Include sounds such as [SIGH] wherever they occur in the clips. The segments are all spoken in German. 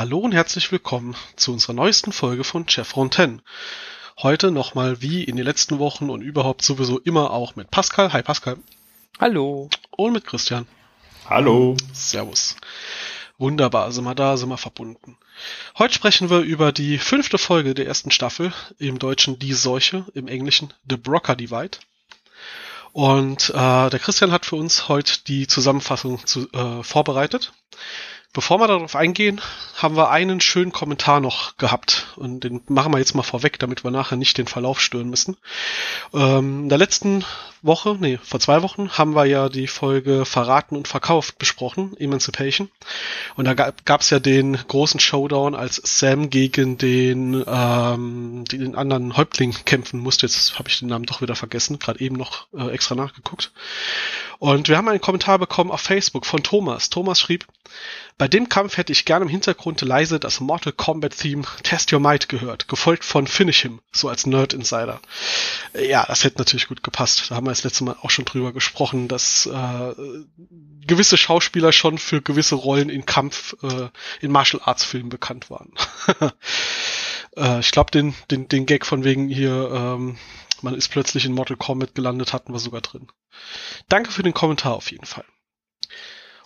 Hallo und herzlich willkommen zu unserer neuesten Folge von Chevron 10. Heute nochmal wie in den letzten Wochen und überhaupt sowieso immer auch mit Pascal. Hi Pascal. Hallo. Und mit Christian. Hallo. Servus. Wunderbar, sind wir da, sind wir verbunden. Heute sprechen wir über die fünfte Folge der ersten Staffel, im Deutschen Die Seuche, im Englischen The Brocker Divide. Und äh, der Christian hat für uns heute die Zusammenfassung zu, äh, vorbereitet. Bevor wir darauf eingehen, haben wir einen schönen Kommentar noch gehabt und den machen wir jetzt mal vorweg, damit wir nachher nicht den Verlauf stören müssen. Ähm, in der letzten Woche, nee, vor zwei Wochen haben wir ja die Folge Verraten und Verkauft besprochen, Emancipation. Und da gab es ja den großen Showdown, als Sam gegen den, ähm, den anderen Häuptling kämpfen musste. Jetzt habe ich den Namen doch wieder vergessen, gerade eben noch äh, extra nachgeguckt. Und wir haben einen Kommentar bekommen auf Facebook von Thomas. Thomas schrieb, bei dem Kampf hätte ich gerne im Hintergrund leise das Mortal Kombat Theme Test Your Might gehört, gefolgt von Finish Him, so als Nerd Insider. Ja, das hätte natürlich gut gepasst. Da haben wir das letzte Mal auch schon drüber gesprochen, dass äh, gewisse Schauspieler schon für gewisse Rollen in Kampf, äh, in Martial Arts Filmen bekannt waren. [LAUGHS] äh, ich glaube, den, den, den Gag von wegen hier, ähm, man ist plötzlich in Mortal Kombat gelandet, hatten wir sogar drin. Danke für den Kommentar auf jeden Fall.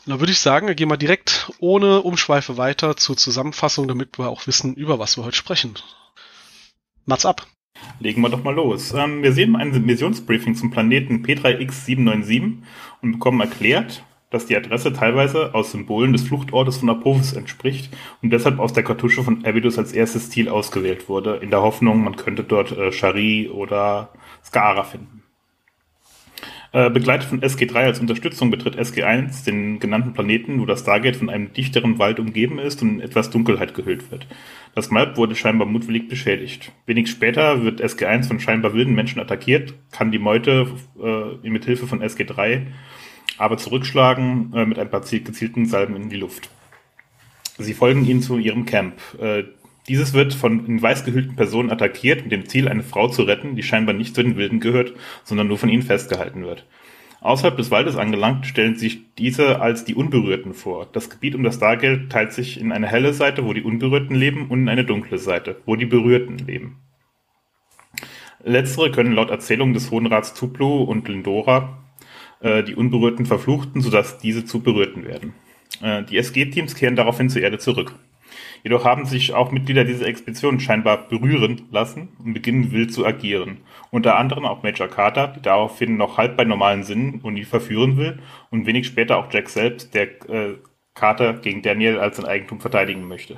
Und dann würde ich sagen, wir gehen mal direkt ohne Umschweife weiter zur Zusammenfassung, damit wir auch wissen, über was wir heute sprechen. Mats ab. Legen wir doch mal los. Ähm, wir sehen ein Missionsbriefing zum Planeten P3X797 und bekommen erklärt, dass die Adresse teilweise aus Symbolen des Fluchtortes von Apophis entspricht und deshalb aus der Kartusche von Abydos als erstes Ziel ausgewählt wurde, in der Hoffnung, man könnte dort äh, Shari oder Skara finden. Äh, begleitet von SG3 als Unterstützung betritt SG1 den genannten Planeten, wo das Stargate von einem dichteren Wald umgeben ist und in etwas Dunkelheit gehüllt wird. Das Map wurde scheinbar mutwillig beschädigt. Wenig später wird SG1 von scheinbar wilden Menschen attackiert, kann die Meute äh, mit Hilfe von SG3 aber zurückschlagen äh, mit ein paar gezielten Salben in die Luft. Sie folgen ihnen zu ihrem Camp. Äh, dieses wird von in weiß gehüllten Personen attackiert, mit dem Ziel, eine Frau zu retten, die scheinbar nicht zu den Wilden gehört, sondern nur von ihnen festgehalten wird. Außerhalb des Waldes angelangt, stellen sich diese als die Unberührten vor. Das Gebiet um das Stargate teilt sich in eine helle Seite, wo die Unberührten leben, und in eine dunkle Seite, wo die Berührten leben. Letztere können laut Erzählung des Hohen Rats Tuplu und Lindora äh, die Unberührten verfluchten, sodass diese zu Berührten werden. Äh, die SG-Teams kehren daraufhin zur Erde zurück. Jedoch haben sich auch Mitglieder dieser Expedition scheinbar berühren lassen und beginnen wild zu agieren. Unter anderem auch Major Carter, die daraufhin noch halb bei normalen Sinnen und ihn verführen will und wenig später auch Jack selbst, der äh, Carter gegen Daniel als sein Eigentum verteidigen möchte.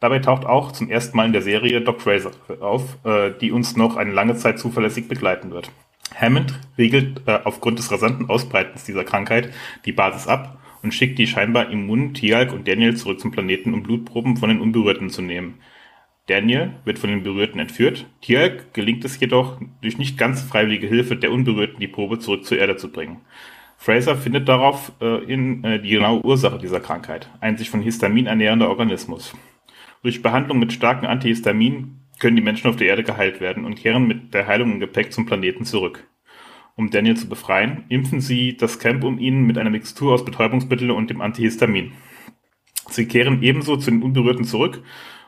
Dabei taucht auch zum ersten Mal in der Serie Doc Fraser auf, äh, die uns noch eine lange Zeit zuverlässig begleiten wird. Hammond regelt äh, aufgrund des rasanten Ausbreitens dieser Krankheit die Basis ab und schickt die scheinbar immunen Tialk und Daniel zurück zum Planeten, um Blutproben von den Unberührten zu nehmen. Daniel wird von den Berührten entführt. Tialk gelingt es jedoch, durch nicht ganz freiwillige Hilfe der Unberührten die Probe zurück zur Erde zu bringen. Fraser findet darauf äh, äh, die genaue Ursache dieser Krankheit, ein sich von Histamin ernährender Organismus. Durch Behandlung mit starken Antihistamin können die Menschen auf der Erde geheilt werden und kehren mit der Heilung im Gepäck zum Planeten zurück. Um Daniel zu befreien, impfen sie das Camp um ihn mit einer Mixtur aus Betäubungsmittel und dem Antihistamin. Sie kehren ebenso zu den Unberührten zurück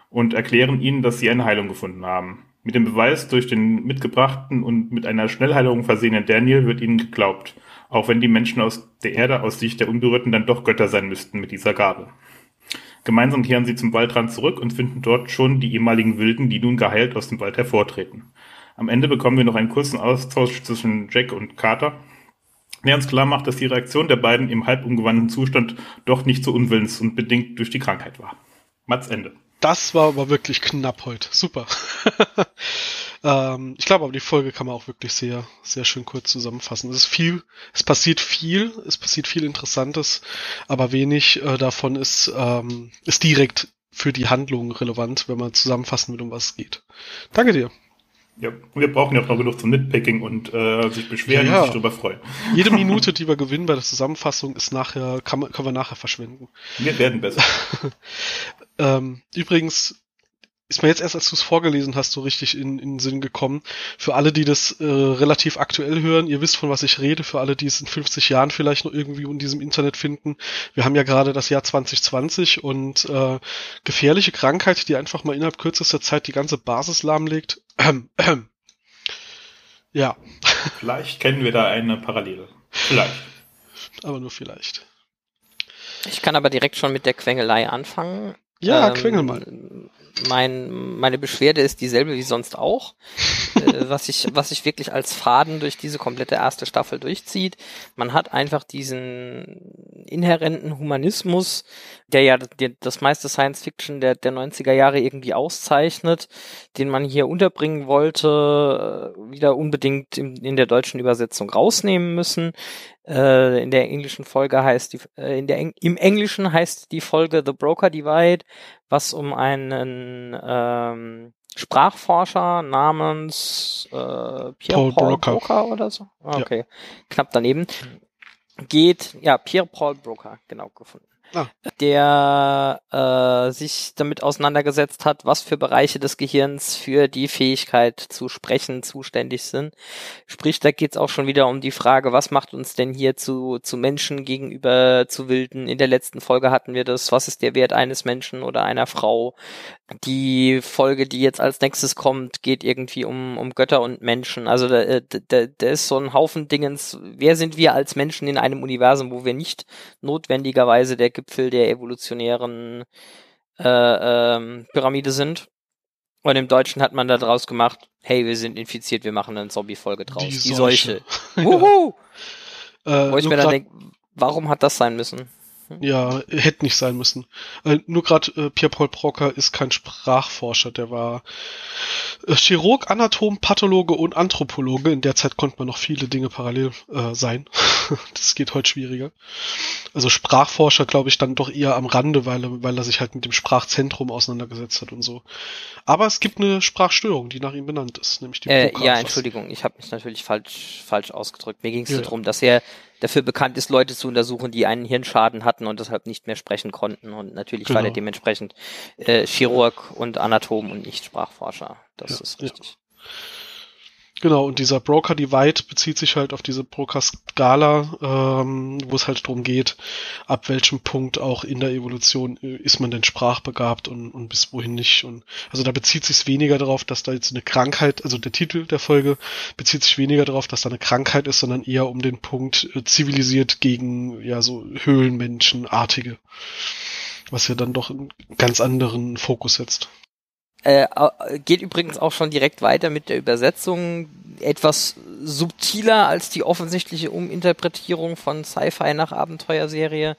und erklären ihnen, dass sie eine Heilung gefunden haben. Mit dem Beweis durch den mitgebrachten und mit einer Schnellheilung versehenen Daniel wird ihnen geglaubt, auch wenn die Menschen aus der Erde aus Sicht der Unberührten dann doch Götter sein müssten mit dieser Gabe. Gemeinsam kehren sie zum Waldrand zurück und finden dort schon die ehemaligen Wilden, die nun geheilt aus dem Wald hervortreten. Am Ende bekommen wir noch einen kurzen Austausch zwischen Jack und Carter, der uns klar macht, dass die Reaktion der beiden im halb umgewandten Zustand doch nicht so unwillens und bedingt durch die Krankheit war. Mats Ende. Das war aber wirklich knapp heute. Super. [LAUGHS] ähm, ich glaube aber die Folge kann man auch wirklich sehr, sehr schön kurz zusammenfassen. Es ist viel, es passiert viel, es passiert viel Interessantes, aber wenig äh, davon ist, ähm, ist direkt für die Handlung relevant, wenn man zusammenfassen will, um was es geht. Danke dir. Ja, wir brauchen ja auch noch genug zum Nitpicking und äh, sich beschweren ja, ja. und sich darüber freuen. [LAUGHS] Jede [LAUGHS] Minute, die wir gewinnen bei der Zusammenfassung, ist nachher, kann man, können wir nachher verschwenden. Wir werden besser. [LAUGHS] ähm, übrigens, ist mir jetzt erst, als du es vorgelesen hast, so richtig in, in den Sinn gekommen. Für alle, die das äh, relativ aktuell hören, ihr wisst, von was ich rede, für alle, die es in 50 Jahren vielleicht noch irgendwie in diesem Internet finden. Wir haben ja gerade das Jahr 2020 und äh, gefährliche Krankheit, die einfach mal innerhalb kürzester Zeit die ganze Basis lahmlegt. Ähm, [CLEARS THROAT] ähm. Ja. Vielleicht kennen wir da eine Parallele. Vielleicht. Aber nur vielleicht. Ich kann aber direkt schon mit der Quengelei anfangen. Ja, ähm, quengel mal. Mein, meine Beschwerde ist dieselbe wie sonst auch, äh, [LAUGHS] was sich was sich wirklich als Faden durch diese komplette erste Staffel durchzieht. Man hat einfach diesen inhärenten Humanismus, der ja das meiste Science Fiction der, der 90er Jahre irgendwie auszeichnet, den man hier unterbringen wollte, äh, wieder unbedingt in, in der deutschen Übersetzung rausnehmen müssen. Äh, in der englischen Folge heißt die, äh, in der, im Englischen heißt die Folge The Broker Divide, was um einen ähm, Sprachforscher namens äh, Pierre Paul, Paul Broker. Broker. oder so. Okay, ja. knapp daneben. Geht, ja, Pierre Paul Broker, genau gefunden ah. der äh, sich damit auseinandergesetzt hat, was für Bereiche des Gehirns für die Fähigkeit zu sprechen zuständig sind. Sprich, da geht's auch schon wieder um die Frage, was macht uns denn hier zu, zu Menschen gegenüber zu Wilden? In der letzten Folge hatten wir das, was ist der Wert eines Menschen oder einer Frau? Die Folge, die jetzt als nächstes kommt, geht irgendwie um, um Götter und Menschen. Also da, äh, da, da ist so ein Haufen Dingens. Wer sind wir als Menschen in einem Universum, wo wir nicht notwendigerweise der Gipfel der evolutionären äh, ähm, Pyramide sind? Und im Deutschen hat man da draus gemacht, hey, wir sind infiziert, wir machen eine Zombie-Folge draus. Die, Die Seuche. Seuche. [LAUGHS] Wuhu! ja. äh, Wo ich mir dann denke, warum hat das sein müssen? Ja, hätte nicht sein müssen. Äh, nur gerade äh, Pierre-Paul Brocker ist kein Sprachforscher, der war äh, Chirurg, Anatom, Pathologe und Anthropologe. In der Zeit konnte man noch viele Dinge parallel äh, sein. [LAUGHS] das geht heute schwieriger. Also Sprachforscher, glaube ich, dann doch eher am Rande, weil er, weil er sich halt mit dem Sprachzentrum auseinandergesetzt hat und so. Aber es gibt eine Sprachstörung, die nach ihm benannt ist, nämlich die äh, Ja, Entschuldigung, ich habe mich natürlich falsch, falsch ausgedrückt. Mir ging es ja. darum, dass er dafür bekannt ist, Leute zu untersuchen, die einen Hirnschaden hatten und deshalb nicht mehr sprechen konnten. Und natürlich genau. war er dementsprechend äh, Chirurg und Anatom und nicht Sprachforscher. Das ja, ist richtig. Ja. Genau, und dieser Broker Divide bezieht sich halt auf diese Broker-Skala, ähm, wo es halt darum geht, ab welchem Punkt auch in der Evolution äh, ist man denn sprachbegabt und, und bis wohin nicht. Und also da bezieht sich weniger darauf, dass da jetzt eine Krankheit, also der Titel der Folge bezieht sich weniger darauf, dass da eine Krankheit ist, sondern eher um den Punkt äh, zivilisiert gegen ja so Höhlenmenschenartige, was ja dann doch einen ganz anderen Fokus setzt. Äh, geht übrigens auch schon direkt weiter mit der Übersetzung. Etwas subtiler als die offensichtliche Uminterpretierung von Sci-Fi nach Abenteuerserie.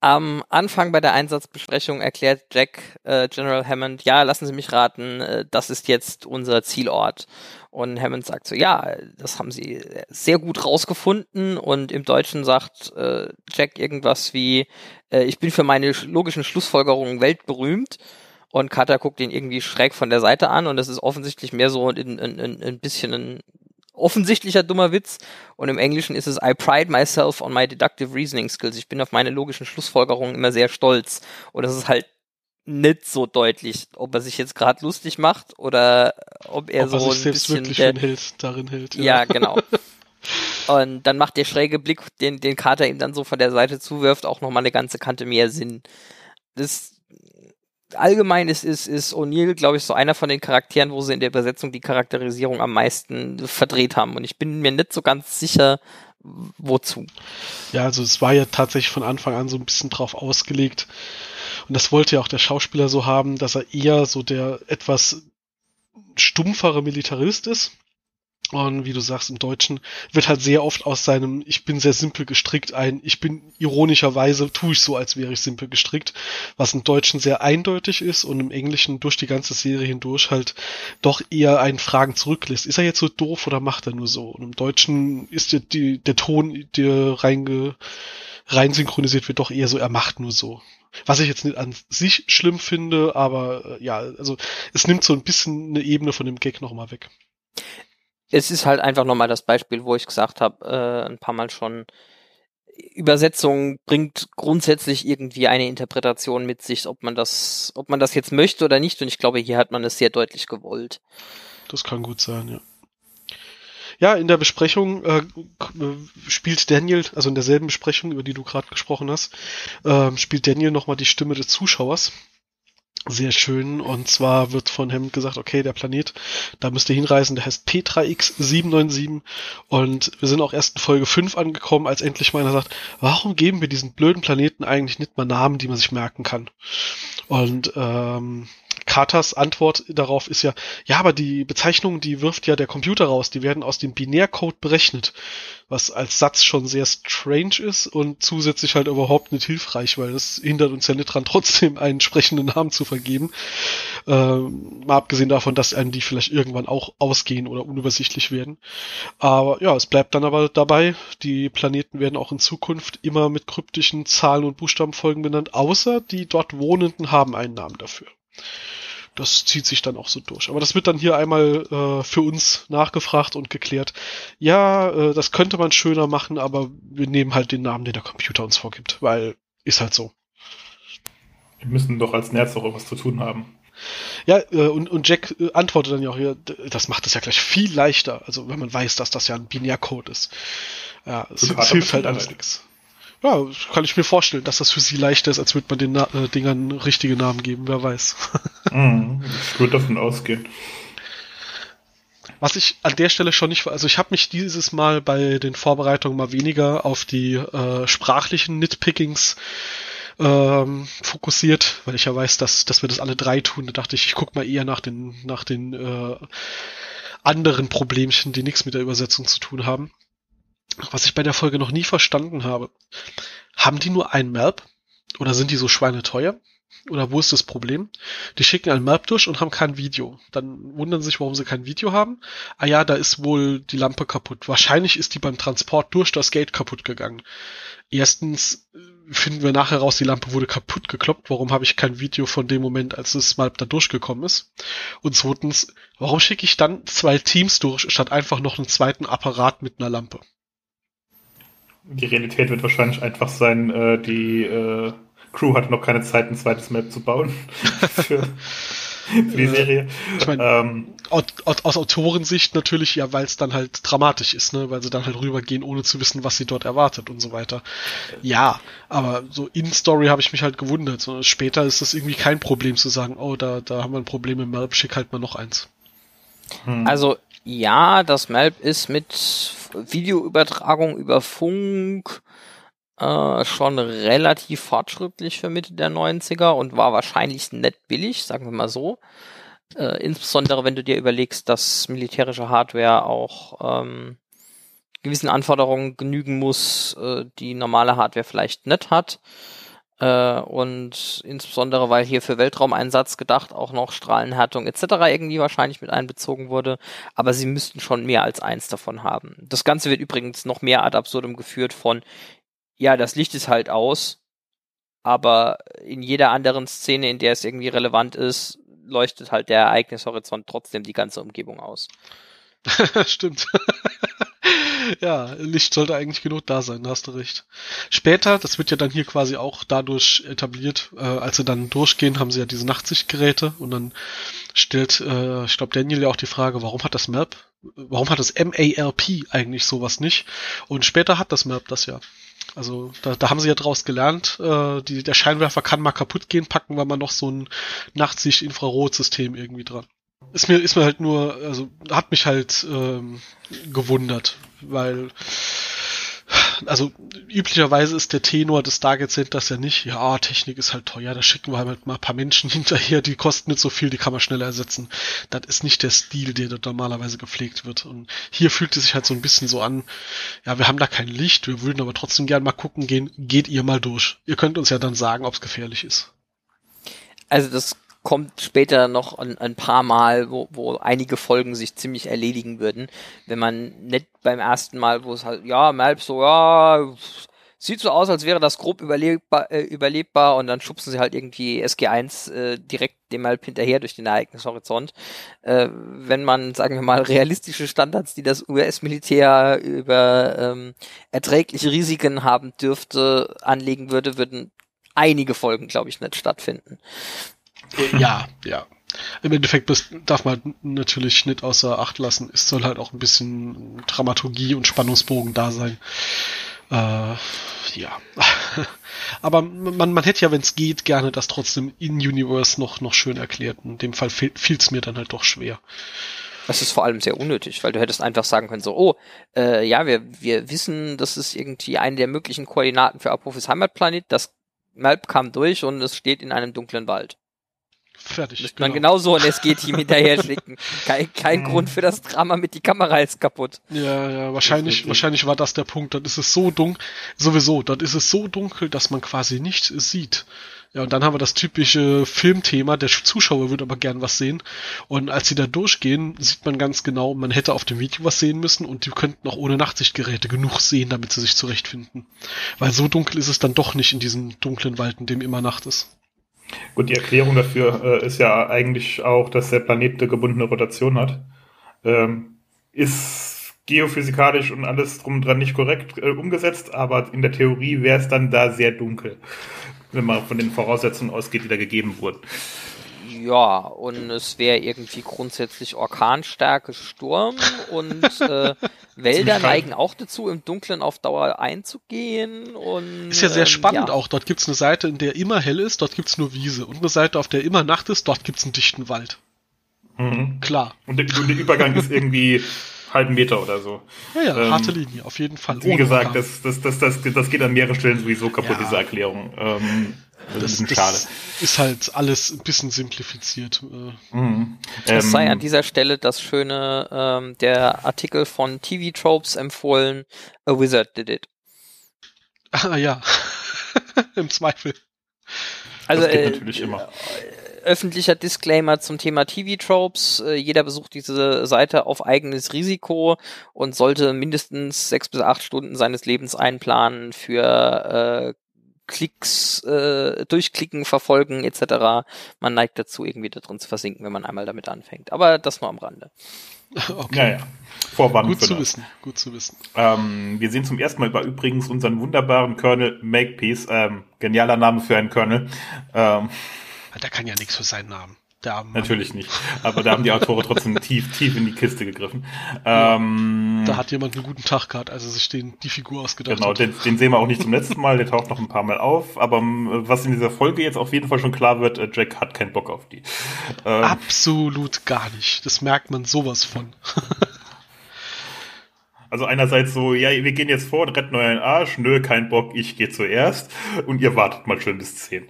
Am Anfang bei der Einsatzbesprechung erklärt Jack äh, General Hammond, ja, lassen Sie mich raten, äh, das ist jetzt unser Zielort. Und Hammond sagt so, ja, das haben Sie sehr gut rausgefunden. Und im Deutschen sagt äh, Jack irgendwas wie, äh, ich bin für meine logischen Schlussfolgerungen weltberühmt und Carter guckt ihn irgendwie schräg von der Seite an und das ist offensichtlich mehr so ein, ein, ein, ein bisschen ein offensichtlicher dummer Witz und im Englischen ist es I pride myself on my deductive reasoning skills. Ich bin auf meine logischen Schlussfolgerungen immer sehr stolz und das ist halt nicht so deutlich, ob er sich jetzt gerade lustig macht oder ob er ob so er sich ein bisschen wirklich der, hält, darin hält. Ja, ja genau. [LAUGHS] Und dann macht der schräge Blick, den, den Carter ihm dann so von der Seite zuwirft, auch nochmal eine ganze Kante mehr Sinn. Das allgemein ist, ist, ist O'Neill, glaube ich, so einer von den Charakteren, wo sie in der Übersetzung die Charakterisierung am meisten verdreht haben. Und ich bin mir nicht so ganz sicher, wozu. Ja, also es war ja tatsächlich von Anfang an so ein bisschen drauf ausgelegt. Und das wollte ja auch der Schauspieler so haben, dass er eher so der etwas stumpfere Militarist ist und wie du sagst, im Deutschen wird halt sehr oft aus seinem Ich bin sehr simpel gestrickt ein Ich bin ironischerweise tue ich so, als wäre ich simpel gestrickt, was im Deutschen sehr eindeutig ist und im Englischen durch die ganze Serie hindurch halt doch eher einen Fragen zurücklässt. Ist er jetzt so doof oder macht er nur so? Und im Deutschen ist der, die, der Ton, der reinge, rein synchronisiert wird, doch eher so, er macht nur so. Was ich jetzt nicht an sich schlimm finde, aber äh, ja, also es nimmt so ein bisschen eine Ebene von dem Gag nochmal weg es ist halt einfach nochmal das Beispiel, wo ich gesagt habe, äh, ein paar Mal schon, Übersetzung bringt grundsätzlich irgendwie eine Interpretation mit sich, ob man das, ob man das jetzt möchte oder nicht. Und ich glaube, hier hat man es sehr deutlich gewollt. Das kann gut sein, ja. Ja, in der Besprechung äh, spielt Daniel, also in derselben Besprechung, über die du gerade gesprochen hast, äh, spielt Daniel nochmal die Stimme des Zuschauers sehr schön. Und zwar wird von Hammond gesagt, okay, der Planet, da müsst ihr hinreisen, der heißt P3X797. Und wir sind auch erst in Folge 5 angekommen, als endlich mal einer sagt, warum geben wir diesen blöden Planeten eigentlich nicht mal Namen, die man sich merken kann? Und ähm, Carters Antwort darauf ist ja, ja, aber die Bezeichnung, die wirft ja der Computer raus, die werden aus dem Binärcode berechnet, was als Satz schon sehr strange ist und zusätzlich halt überhaupt nicht hilfreich, weil das hindert uns ja nicht dran, [LAUGHS] trotzdem einen entsprechenden Namen zu vergeben. Ähm, mal abgesehen davon, dass einem die vielleicht irgendwann auch ausgehen oder unübersichtlich werden. Aber ja, es bleibt dann aber dabei, die Planeten werden auch in Zukunft immer mit kryptischen Zahlen und Buchstabenfolgen benannt, außer die dort Wohnenden haben einen Namen dafür das zieht sich dann auch so durch. Aber das wird dann hier einmal äh, für uns nachgefragt und geklärt. Ja, äh, das könnte man schöner machen, aber wir nehmen halt den Namen, den der Computer uns vorgibt, weil ist halt so. Wir müssen doch als Nerds auch irgendwas zu tun haben. Ja, äh, und, und Jack äh, antwortet dann ja auch hier, das macht es ja gleich viel leichter, also wenn man weiß, dass das ja ein Binärcode ist. Ja, es, es hilft halt alles nichts. Ja, kann ich mir vorstellen, dass das für sie leichter ist, als würde man den Na äh, Dingern richtige Namen geben, wer weiß. [LAUGHS] mm, ich würde davon ausgehen. Was ich an der Stelle schon nicht, also ich habe mich dieses Mal bei den Vorbereitungen mal weniger auf die äh, sprachlichen Nitpickings ähm, fokussiert, weil ich ja weiß, dass, dass wir das alle drei tun. Da dachte ich, ich guck mal eher nach den, nach den äh, anderen Problemchen, die nichts mit der Übersetzung zu tun haben was ich bei der Folge noch nie verstanden habe. Haben die nur ein Map? Oder sind die so schweineteuer? Oder wo ist das Problem? Die schicken ein Map durch und haben kein Video. Dann wundern sie sich, warum sie kein Video haben. Ah ja, da ist wohl die Lampe kaputt. Wahrscheinlich ist die beim Transport durch das Gate kaputt gegangen. Erstens äh, finden wir nachher raus, die Lampe wurde kaputt gekloppt. Warum habe ich kein Video von dem Moment, als das Map da durchgekommen ist? Und zweitens, warum schicke ich dann zwei Teams durch, statt einfach noch einen zweiten Apparat mit einer Lampe? Die Realität wird wahrscheinlich einfach sein, äh, die äh, Crew hat noch keine Zeit, ein zweites Map zu bauen [LAUGHS] für, für die Serie. Ich meine, ähm, aus, aus Autorensicht natürlich, ja, weil es dann halt dramatisch ist, ne, weil sie dann halt rübergehen, ohne zu wissen, was sie dort erwartet und so weiter. Ja, aber so in Story habe ich mich halt gewundert. So, später ist das irgendwie kein Problem zu sagen, oh, da, da haben wir ein Problem im Map, schick halt mal noch eins. Hm. Also ja, das Melb ist mit Videoübertragung über Funk äh, schon relativ fortschrittlich für Mitte der 90er und war wahrscheinlich nett billig, sagen wir mal so. Äh, insbesondere wenn du dir überlegst, dass militärische Hardware auch ähm, gewissen Anforderungen genügen muss, äh, die normale Hardware vielleicht nicht hat. Äh, und insbesondere, weil hier für Weltraumeinsatz gedacht auch noch Strahlenhärtung etc. irgendwie wahrscheinlich mit einbezogen wurde. Aber sie müssten schon mehr als eins davon haben. Das Ganze wird übrigens noch mehr ad absurdum geführt von, ja, das Licht ist halt aus, aber in jeder anderen Szene, in der es irgendwie relevant ist, leuchtet halt der Ereignishorizont trotzdem die ganze Umgebung aus. [LAUGHS] Stimmt. [LAUGHS] ja, Licht sollte eigentlich genug da sein, da hast du recht. Später, das wird ja dann hier quasi auch dadurch etabliert, äh, als sie dann durchgehen, haben sie ja diese Nachtsichtgeräte und dann stellt, äh, ich glaube, Daniel ja auch die Frage, warum hat das Map, warum hat das MALP eigentlich sowas nicht? Und später hat das Map das ja. Also da, da haben sie ja draus gelernt, äh, die, der Scheinwerfer kann mal kaputt gehen, packen wir mal noch so ein Nachtsicht-Infrarotsystem irgendwie dran ist mir, ist mir halt nur, also hat mich halt ähm, gewundert, weil also üblicherweise ist der Tenor des Stargate Centers ja nicht, ja, Technik ist halt teuer, da schicken wir halt mal ein paar Menschen [LAUGHS] hinterher, die kosten nicht so viel, die kann man schneller ersetzen. Das ist nicht der Stil, der dort normalerweise gepflegt wird. Und hier fühlt es sich halt so ein bisschen so an, ja, wir haben da kein Licht, wir würden aber trotzdem gern mal gucken gehen, geht ihr mal durch. Ihr könnt uns ja dann sagen, ob es gefährlich ist. Also das kommt später noch ein, ein paar Mal, wo, wo einige Folgen sich ziemlich erledigen würden, wenn man nicht beim ersten Mal, wo es halt, ja, Malp so, ja, sieht so aus, als wäre das grob überlebbar, äh, überlebbar und dann schubsen sie halt irgendwie SG1 äh, direkt dem halt hinterher durch den Ereignishorizont. Äh, wenn man, sagen wir mal, realistische Standards, die das US-Militär über ähm, erträgliche Risiken haben dürfte, anlegen würde, würden einige Folgen, glaube ich, nicht stattfinden. [LAUGHS] Ja, ja. Im Endeffekt darf man natürlich nicht außer Acht lassen. Es soll halt auch ein bisschen Dramaturgie und Spannungsbogen da sein. Äh, ja. [LAUGHS] Aber man, man hätte ja, wenn es geht, gerne das trotzdem in Universe noch, noch schön erklärt. In dem Fall fiel es mir dann halt doch schwer. Das ist vor allem sehr unnötig, weil du hättest einfach sagen können, so, oh, äh, ja, wir, wir wissen, das ist irgendwie eine der möglichen Koordinaten für Apophis Heimatplanet. Das Map kam durch und es steht in einem dunklen Wald. Fertig. Müsste genau. man genauso ein SG-Team [LAUGHS] hinterher schicken. Kein, kein Grund für das Drama mit die Kamera ist kaputt. Ja, ja, wahrscheinlich, wahrscheinlich war das der Punkt. Dann ist es so dunkel, sowieso, dann ist es so dunkel, dass man quasi nichts sieht. Ja, und dann haben wir das typische Filmthema, der Zuschauer würde aber gern was sehen. Und als sie da durchgehen, sieht man ganz genau, man hätte auf dem Video was sehen müssen und die könnten auch ohne Nachtsichtgeräte genug sehen, damit sie sich zurechtfinden. Weil so dunkel ist es dann doch nicht in diesem dunklen Wald, in dem immer Nacht ist. Gut, die Erklärung dafür äh, ist ja eigentlich auch, dass der Planet eine gebundene Rotation hat. Ähm, ist geophysikalisch und alles drum dran nicht korrekt äh, umgesetzt, aber in der Theorie wäre es dann da sehr dunkel, wenn man von den Voraussetzungen ausgeht, die da gegeben wurden. Ja, und es wäre irgendwie grundsätzlich Orkanstärke Sturm und äh, [LAUGHS] Wälder neigen auch dazu, im Dunkeln auf Dauer einzugehen. Und, ist ja sehr ähm, spannend ja. auch. Dort gibt's eine Seite, in der immer hell ist, dort gibt's nur Wiese. Und eine Seite, auf der immer Nacht ist, dort gibt's einen dichten Wald. Mhm. Klar. Und der, und der Übergang ist irgendwie [LAUGHS] halben Meter oder so. Ja, ja, ähm, harte Linie, auf jeden Fall. Wie gesagt, das, das, das, das, das geht an mehreren Stellen sowieso kaputt, ja. diese Erklärung. Ähm, das, das, das ist halt alles ein bisschen simplifiziert. Äh. Mhm. Es sei an ähm, dieser Stelle das schöne, ähm, der Artikel von TV Tropes empfohlen, A Wizard Did It. Ah ja, [LAUGHS] im Zweifel. Also äh, natürlich immer. öffentlicher Disclaimer zum Thema TV-Tropes. Äh, jeder besucht diese Seite auf eigenes Risiko und sollte mindestens sechs bis acht Stunden seines Lebens einplanen für äh, Klicks, äh, durchklicken, verfolgen etc. Man neigt dazu, irgendwie da drin zu versinken, wenn man einmal damit anfängt. Aber das nur am Rande. Okay. Ja, ja. Vorwarnung gut zu das. wissen, gut zu wissen. Ähm, wir sehen zum ersten Mal über übrigens unseren wunderbaren Colonel Makepeace, ähm, genialer Name für einen Colonel. Ähm, Der kann ja nichts für seinen Namen. Der Natürlich nicht. Aber da haben die Autoren trotzdem tief, tief in die Kiste gegriffen. Ähm, da hat jemand einen guten Tag gehabt, also sich den, die Figur ausgedacht genau, hat. Genau, den, den, sehen wir auch nicht zum letzten Mal, der taucht noch ein paar Mal auf. Aber ähm, was in dieser Folge jetzt auf jeden Fall schon klar wird, äh, Jack hat keinen Bock auf die. Ähm, Absolut gar nicht. Das merkt man sowas von. [LAUGHS] Also einerseits so, ja, wir gehen jetzt vor und retten euren Arsch. Nö, kein Bock, ich gehe zuerst. Und ihr wartet mal schön bis 10.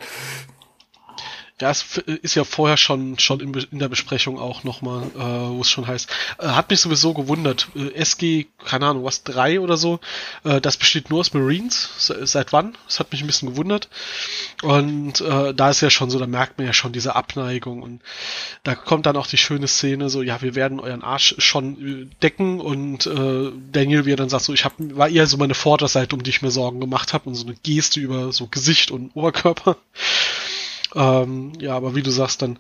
Ja, es ist ja vorher schon, schon in, in der Besprechung auch nochmal, äh, wo es schon heißt. Äh, hat mich sowieso gewundert. Äh, SG, keine Ahnung, was, drei oder so, äh, das besteht nur aus Marines. Se seit wann? Das hat mich ein bisschen gewundert. Und äh, da ist ja schon so, da merkt man ja schon diese Abneigung. Und da kommt dann auch die schöne Szene, so, ja, wir werden euren Arsch schon äh, decken. Und äh, Daniel, wie er dann sagt, so, ich hab, war eher so meine Vorderseite, um die ich mir Sorgen gemacht habe. Und so eine Geste über so Gesicht und Oberkörper. Ähm, ja, aber wie du sagst, dann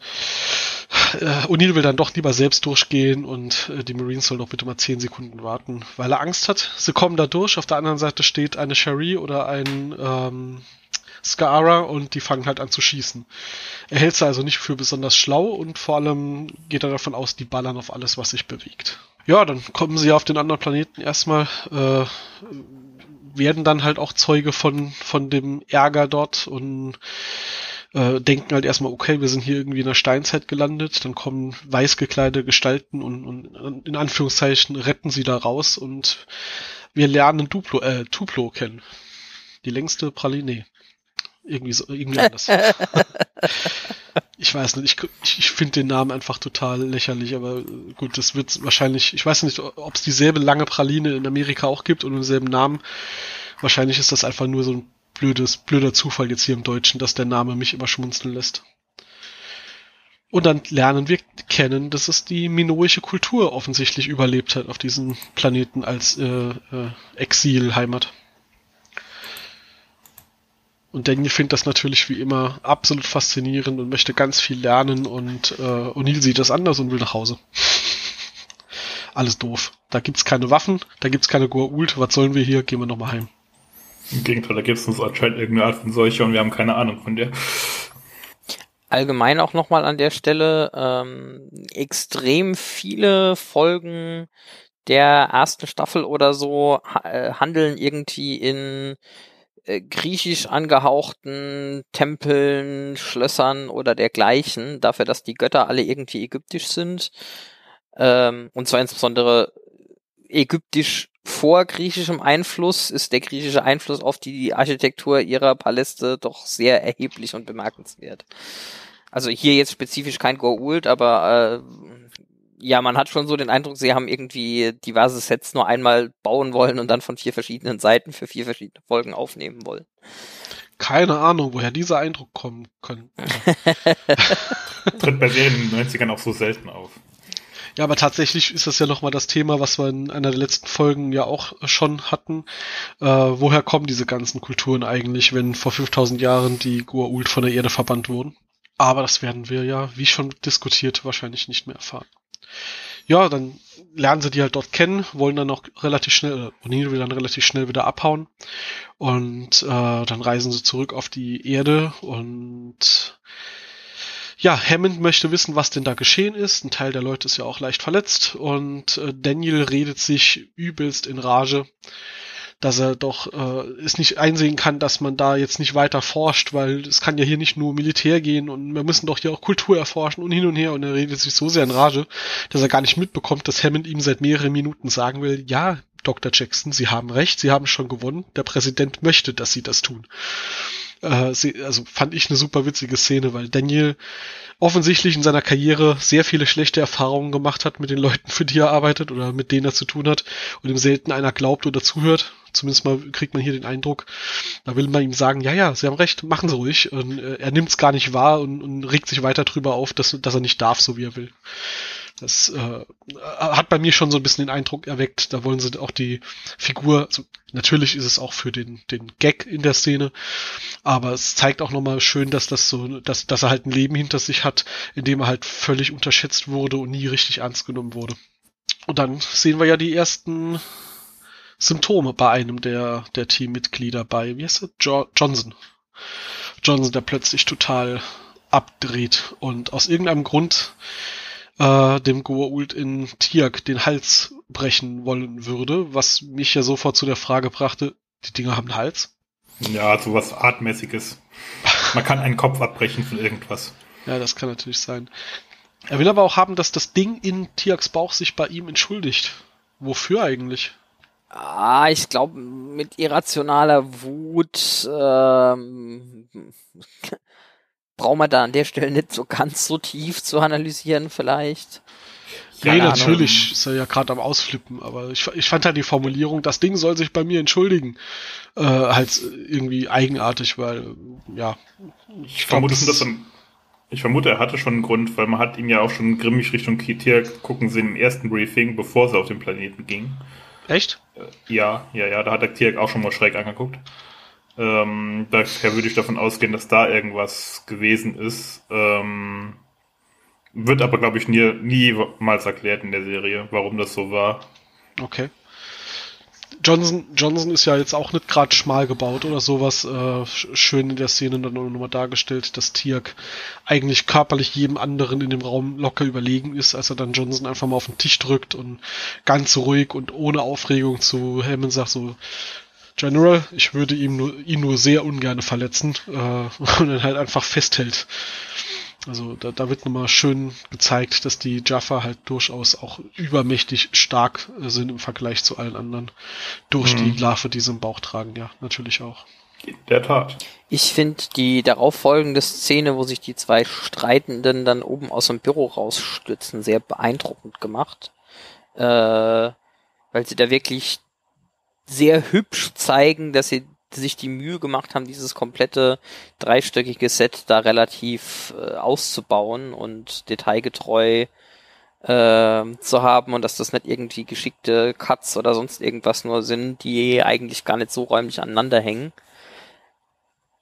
äh, O'Neill will dann doch lieber selbst durchgehen und äh, die Marines sollen doch bitte mal zehn Sekunden warten, weil er Angst hat. Sie kommen da durch, auf der anderen Seite steht eine Cherie oder ein ähm, Scara und die fangen halt an zu schießen. Er hält sie also nicht für besonders schlau und vor allem geht er davon aus, die ballern auf alles, was sich bewegt. Ja, dann kommen sie auf den anderen Planeten erstmal, äh, werden dann halt auch Zeuge von, von dem Ärger dort und äh, denken halt erstmal, okay, wir sind hier irgendwie in der Steinzeit gelandet, dann kommen weiß gekleidete Gestalten und, und in Anführungszeichen retten sie da raus und wir lernen Duplo, äh, Tuplo kennen. Die längste Praline. Irgendwie so, irgendwie anders. [LAUGHS] ich weiß nicht, ich, ich finde den Namen einfach total lächerlich, aber gut, das wird wahrscheinlich, ich weiß nicht, ob es dieselbe lange Praline in Amerika auch gibt und denselben Namen. Wahrscheinlich ist das einfach nur so ein blödes, blöder Zufall jetzt hier im Deutschen, dass der Name mich immer schmunzeln lässt. Und dann lernen wir kennen, dass es die minoische Kultur offensichtlich überlebt hat auf diesem Planeten als äh, äh, Exilheimat. Und Daniel findet das natürlich wie immer absolut faszinierend und möchte ganz viel lernen und äh, O'Neill sieht das anders und will nach Hause. [LAUGHS] Alles doof. Da gibt's keine Waffen, da gibt's keine Goa'uld. Was sollen wir hier? Gehen wir nochmal heim. Im Gegenteil, da gibt es uns anscheinend irgendeine Art von Seuche und wir haben keine Ahnung von der. Allgemein auch nochmal an der Stelle ähm, extrem viele Folgen der ersten Staffel oder so äh, handeln irgendwie in äh, griechisch angehauchten Tempeln, Schlössern oder dergleichen, dafür, dass die Götter alle irgendwie ägyptisch sind. Ähm, und zwar insbesondere ägyptisch vor griechischem Einfluss ist der griechische Einfluss auf die Architektur ihrer Paläste doch sehr erheblich und bemerkenswert. Also hier jetzt spezifisch kein Goa'uld, aber äh, ja, man hat schon so den Eindruck, sie haben irgendwie diverse Sets nur einmal bauen wollen und dann von vier verschiedenen Seiten für vier verschiedene Folgen aufnehmen wollen. Keine Ahnung, woher dieser Eindruck kommen könnte. [LAUGHS] Tritt bei Serien in den 90ern auch so selten auf. Ja, aber tatsächlich ist das ja nochmal das Thema, was wir in einer der letzten Folgen ja auch schon hatten. Äh, woher kommen diese ganzen Kulturen eigentlich, wenn vor 5000 Jahren die Goa'uld von der Erde verbannt wurden? Aber das werden wir ja, wie schon diskutiert, wahrscheinlich nicht mehr erfahren. Ja, dann lernen sie die halt dort kennen, wollen dann auch relativ schnell, O'Neill will dann relativ schnell wieder abhauen. Und äh, dann reisen sie zurück auf die Erde und ja, Hammond möchte wissen, was denn da geschehen ist. Ein Teil der Leute ist ja auch leicht verletzt und äh, Daniel redet sich übelst in Rage dass er doch äh, es nicht einsehen kann, dass man da jetzt nicht weiter forscht, weil es kann ja hier nicht nur Militär gehen und wir müssen doch hier auch Kultur erforschen und hin und her und er redet sich so sehr in Rage, dass er gar nicht mitbekommt, dass Hammond ihm seit mehreren Minuten sagen will, ja, Dr. Jackson, Sie haben recht, Sie haben schon gewonnen, der Präsident möchte, dass Sie das tun. Äh, also fand ich eine super witzige Szene, weil Daniel offensichtlich in seiner Karriere sehr viele schlechte Erfahrungen gemacht hat mit den Leuten, für die er arbeitet oder mit denen er zu tun hat und ihm selten einer glaubt oder zuhört. Zumindest mal kriegt man hier den Eindruck, da will man ihm sagen, ja, ja, Sie haben recht, machen Sie ruhig. Und äh, er nimmt es gar nicht wahr und, und regt sich weiter drüber auf, dass, dass er nicht darf, so wie er will. Das äh, hat bei mir schon so ein bisschen den Eindruck erweckt, da wollen sie auch die Figur, also natürlich ist es auch für den, den Gag in der Szene, aber es zeigt auch nochmal schön, dass das so, dass, dass er halt ein Leben hinter sich hat, in dem er halt völlig unterschätzt wurde und nie richtig ernst genommen wurde. Und dann sehen wir ja die ersten Symptome bei einem der, der Teammitglieder bei, wie heißt er? Jo Johnson. Johnson, der plötzlich total abdreht und aus irgendeinem Grund äh, dem Goa'uld in Tiak den Hals brechen wollen würde, was mich ja sofort zu der Frage brachte, die Dinger haben einen Hals? Ja, sowas Artmäßiges. Man kann einen Kopf abbrechen von irgendwas. Ja, das kann natürlich sein. Er will aber auch haben, dass das Ding in Tiaks Bauch sich bei ihm entschuldigt. Wofür eigentlich? Ah, ich glaube, mit irrationaler Wut ähm, brauchen wir da an der Stelle nicht so ganz so tief zu analysieren vielleicht. Ja, nee, natürlich ist er ja gerade am Ausflippen, aber ich, ich fand halt die Formulierung, das Ding soll sich bei mir entschuldigen, äh, halt irgendwie eigenartig, weil, ja. Ich, ich vermute, glaub, das ich vermute, er hatte schon einen Grund, weil man hat ihn ja auch schon grimmig Richtung Tier gucken sehen im ersten Briefing, bevor sie auf den Planeten ging. Echt? Äh, ja, ja, ja, da hat der Tier auch schon mal schräg angeguckt. Ähm, daher würde ich davon ausgehen, dass da irgendwas gewesen ist. Ähm, wird aber, glaube ich, nie, niemals erklärt in der Serie, warum das so war. Okay. Johnson, Johnson ist ja jetzt auch nicht gerade schmal gebaut oder sowas. Äh, schön in der Szene dann nochmal dargestellt, dass Tiak eigentlich körperlich jedem anderen in dem Raum locker überlegen ist, als er dann Johnson einfach mal auf den Tisch drückt und ganz ruhig und ohne Aufregung zu Hammond sagt so, General, ich würde ihm nur, ihn nur sehr ungern verletzen äh, [LAUGHS] und dann halt einfach festhält. Also da, da wird nochmal schön gezeigt, dass die Jaffa halt durchaus auch übermächtig stark äh, sind im Vergleich zu allen anderen. Durch mhm. die Larve, die sie im Bauch tragen, ja, natürlich auch. In der Tat. Ich finde die darauffolgende Szene, wo sich die zwei Streitenden dann oben aus dem Büro rausstützen, sehr beeindruckend gemacht. Äh, weil sie da wirklich sehr hübsch zeigen, dass sie sich die Mühe gemacht haben, dieses komplette dreistöckige Set da relativ äh, auszubauen und detailgetreu äh, zu haben und dass das nicht irgendwie geschickte Cuts oder sonst irgendwas nur sind, die eigentlich gar nicht so räumlich aneinander hängen.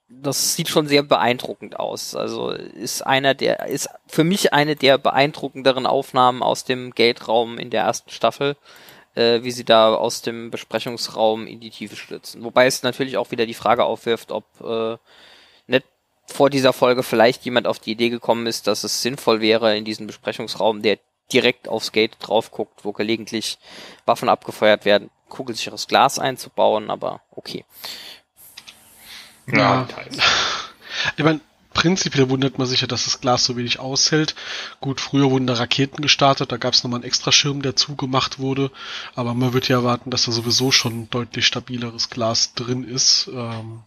das sieht schon sehr beeindruckend aus. Also ist einer der, ist für mich eine der beeindruckenderen Aufnahmen aus dem Gate-Raum in der ersten Staffel, äh, wie sie da aus dem Besprechungsraum in die Tiefe stürzen. Wobei es natürlich auch wieder die Frage aufwirft, ob äh, nicht vor dieser Folge vielleicht jemand auf die Idee gekommen ist, dass es sinnvoll wäre, in diesem Besprechungsraum, der direkt aufs Gate drauf guckt, wo gelegentlich Waffen abgefeuert werden, kugelsicheres Glas einzubauen, aber okay. Ja, ich meine, prinzipiell wundert man sich ja, dass das Glas so wenig aushält. Gut, früher wurden da Raketen gestartet, da gab es nochmal einen extra Schirm, der zugemacht wurde, aber man wird ja erwarten, dass da sowieso schon deutlich stabileres Glas drin ist. Ähm,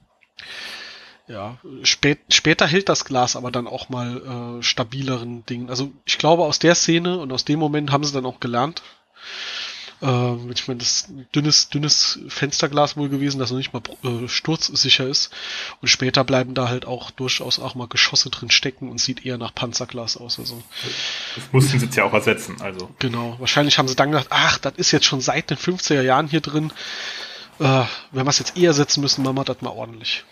ja, spät, später hält das Glas aber dann auch mal äh, stabileren Dingen. Also ich glaube, aus der Szene und aus dem Moment haben sie dann auch gelernt. Äh, ich meine, das dünnes, dünnes Fensterglas wohl gewesen, das noch nicht mal äh, sturzsicher ist. Und später bleiben da halt auch durchaus auch mal Geschosse drin stecken und sieht eher nach Panzerglas aus. Also, das mussten sie jetzt ja auch ersetzen. Also. Genau. Wahrscheinlich haben sie dann gedacht, ach, das ist jetzt schon seit den 50er Jahren hier drin. Äh, wenn wir es jetzt eher ersetzen müssen, machen wir das mal ordentlich.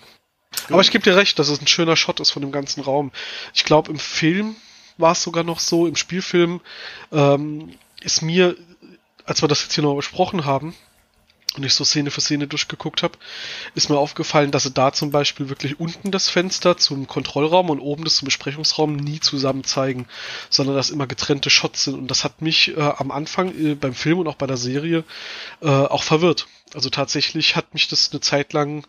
Aber ich gebe dir recht, dass es ein schöner Shot ist von dem ganzen Raum. Ich glaube, im Film war es sogar noch so, im Spielfilm ähm, ist mir, als wir das jetzt hier noch besprochen haben, und ich so Szene für Szene durchgeguckt habe, ist mir aufgefallen, dass sie da zum Beispiel wirklich unten das Fenster zum Kontrollraum und oben das zum Besprechungsraum nie zusammen zeigen, sondern dass immer getrennte Shots sind. Und das hat mich äh, am Anfang äh, beim Film und auch bei der Serie äh, auch verwirrt. Also tatsächlich hat mich das eine Zeit lang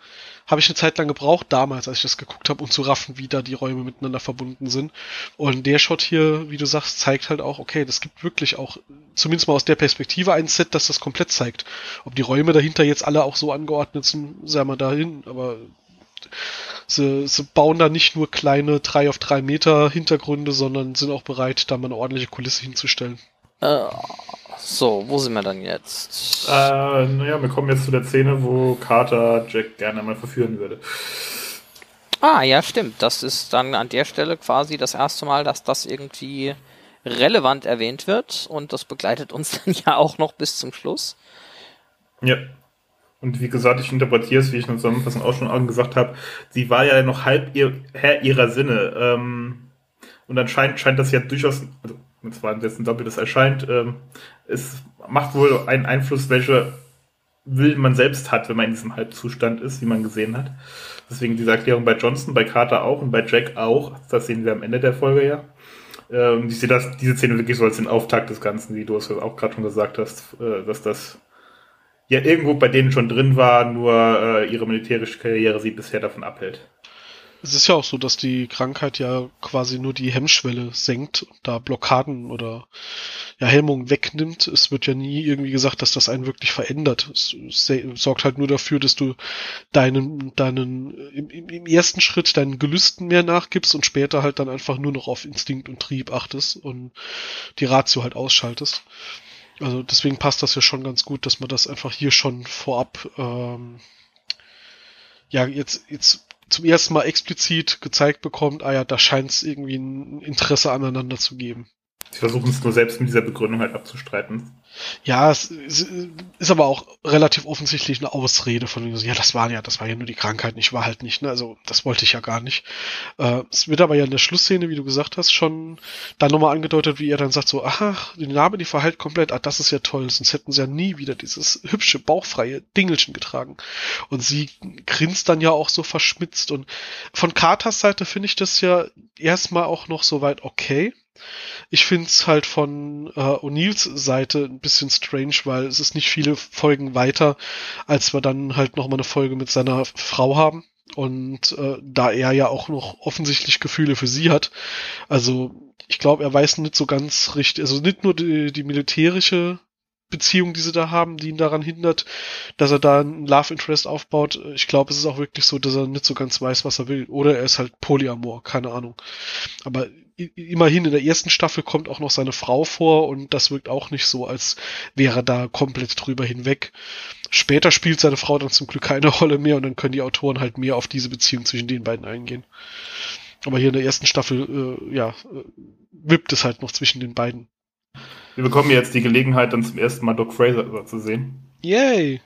habe ich eine Zeit lang gebraucht, damals, als ich das geguckt habe, um zu raffen, wie da die Räume miteinander verbunden sind. Und der Shot hier, wie du sagst, zeigt halt auch, okay, das gibt wirklich auch, zumindest mal aus der Perspektive ein Set, das das komplett zeigt. Ob die Räume dahinter jetzt alle auch so angeordnet sind, sei mal dahin, aber sie, sie bauen da nicht nur kleine drei auf drei Meter Hintergründe, sondern sind auch bereit, da mal eine ordentliche Kulisse hinzustellen. Äh, so, wo sind wir dann jetzt? Äh, naja, wir kommen jetzt zu der Szene, wo Carter Jack gerne mal verführen würde. Ah, ja, stimmt. Das ist dann an der Stelle quasi das erste Mal, dass das irgendwie relevant erwähnt wird und das begleitet uns [LAUGHS] dann ja auch noch bis zum Schluss. Ja. Und wie gesagt, ich interpretiere es, wie ich in der Zusammenfassung auch schon angesagt habe, sie war ja noch halb ihr, Herr ihrer Sinne. Ähm, und dann scheint, scheint das ja durchaus, also und zwar dessen doppeltes erscheint, ähm, es macht wohl einen Einfluss, welche Will man selbst hat, wenn man in diesem Halbzustand ist, wie man gesehen hat. Deswegen diese Erklärung bei Johnson, bei Carter auch und bei Jack auch. Das sehen wir am Ende der Folge ja. Ähm, ich sehe das, diese Szene wirklich so als den Auftakt des Ganzen, wie du es auch gerade schon gesagt hast, äh, dass das ja irgendwo bei denen schon drin war, nur äh, ihre militärische Karriere sie bisher davon abhält. Es ist ja auch so, dass die Krankheit ja quasi nur die Hemmschwelle senkt, da Blockaden oder ja, Hemmungen wegnimmt. Es wird ja nie irgendwie gesagt, dass das einen wirklich verändert. Es, sorgt halt nur dafür, dass du deinen, deinen, im, im, ersten Schritt deinen Gelüsten mehr nachgibst und später halt dann einfach nur noch auf Instinkt und Trieb achtest und die Ratio halt ausschaltest. Also deswegen passt das ja schon ganz gut, dass man das einfach hier schon vorab ähm, ja, jetzt, jetzt zum ersten Mal explizit gezeigt bekommt, ah ja, da scheint es irgendwie ein Interesse aneinander zu geben. Sie versuchen es nur selbst mit dieser Begründung halt abzustreiten. Ja, es ist aber auch relativ offensichtlich eine Ausrede von ja, das war ja, das war ja nur die Krankheit, ich war halt nicht, ne? Also das wollte ich ja gar nicht. Äh, es wird aber ja in der Schlussszene, wie du gesagt hast, schon dann nochmal angedeutet, wie er dann sagt so, aha, die Narbe, die verhält komplett, ah, das ist ja toll, sonst hätten sie ja nie wieder dieses hübsche, bauchfreie Dingelchen getragen. Und sie grinst dann ja auch so verschmitzt und von Carters Seite finde ich das ja erstmal auch noch so weit okay ich finde es halt von äh, O'Neills Seite ein bisschen strange, weil es ist nicht viele Folgen weiter, als wir dann halt nochmal eine Folge mit seiner Frau haben. Und äh, da er ja auch noch offensichtlich Gefühle für sie hat, also ich glaube, er weiß nicht so ganz richtig, also nicht nur die, die militärische Beziehung, die sie da haben, die ihn daran hindert, dass er da ein Love Interest aufbaut. Ich glaube, es ist auch wirklich so, dass er nicht so ganz weiß, was er will. Oder er ist halt Polyamor, keine Ahnung. Aber immerhin in der ersten Staffel kommt auch noch seine Frau vor und das wirkt auch nicht so, als wäre er da komplett drüber hinweg. Später spielt seine Frau dann zum Glück keine [LAUGHS] Rolle mehr und dann können die Autoren halt mehr auf diese Beziehung zwischen den beiden eingehen. Aber hier in der ersten Staffel, äh, ja, äh, wippt es halt noch zwischen den beiden. Wir bekommen jetzt die Gelegenheit, dann zum ersten Mal Doc Fraser zu sehen. Yay!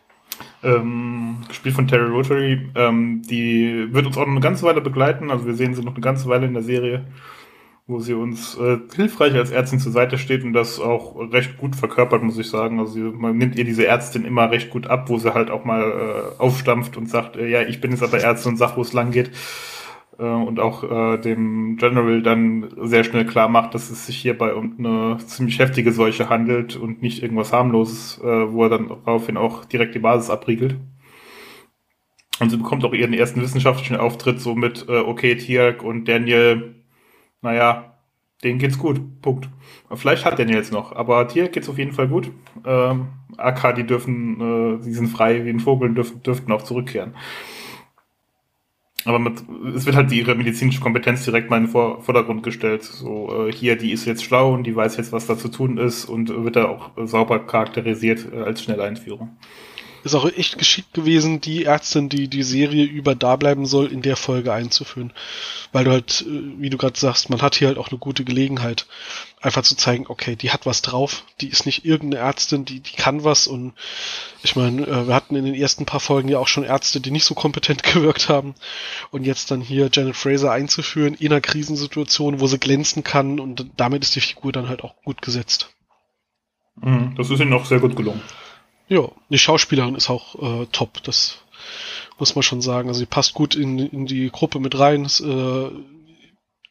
ähm, gespielt von Terry Rotary. Ähm, die wird uns auch noch eine ganze Weile begleiten. Also wir sehen sie noch eine ganze Weile in der Serie, wo sie uns äh, hilfreich als Ärztin zur Seite steht und das auch recht gut verkörpert, muss ich sagen. Also sie, man nimmt ihr diese Ärztin immer recht gut ab, wo sie halt auch mal äh, aufstampft und sagt, äh, ja, ich bin jetzt aber Ärztin und sag, wo es lang geht äh, und auch äh, dem General dann sehr schnell klar macht, dass es sich hierbei um eine ziemlich heftige Seuche handelt und nicht irgendwas harmloses, äh, wo er dann daraufhin auch direkt die Basis abriegelt. Und sie bekommt auch ihren ersten wissenschaftlichen Auftritt so mit, äh, okay, Tiak und Daniel, naja, denen geht's gut. Punkt. Vielleicht hat Daniel jetzt noch, aber Tiak geht's auf jeden Fall gut. Ähm, AK, die dürfen, äh, die sind frei wie ein Vogel und dürfen, dürften auch zurückkehren. Aber mit, es wird halt ihre medizinische Kompetenz direkt mal in den Vor Vordergrund gestellt. So, äh, hier, die ist jetzt schlau und die weiß jetzt, was da zu tun ist und wird da auch sauber charakterisiert äh, als Schnelleinführung. Ist auch echt geschickt gewesen, die Ärztin, die die Serie über da bleiben soll, in der Folge einzuführen. Weil du halt, äh, wie du gerade sagst, man hat hier halt auch eine gute Gelegenheit, einfach zu zeigen, okay, die hat was drauf, die ist nicht irgendeine Ärztin, die, die kann was und ich meine, äh, wir hatten in den ersten paar Folgen ja auch schon Ärzte, die nicht so kompetent [LAUGHS] gewirkt haben und jetzt dann hier Janet Fraser einzuführen in einer Krisensituation, wo sie glänzen kann und damit ist die Figur dann halt auch gut gesetzt. Mhm, das ist ihnen auch sehr gut gelungen. Ja, die Schauspielerin ist auch äh, top, das muss man schon sagen. Also sie passt gut in, in die Gruppe mit rein. Das, äh,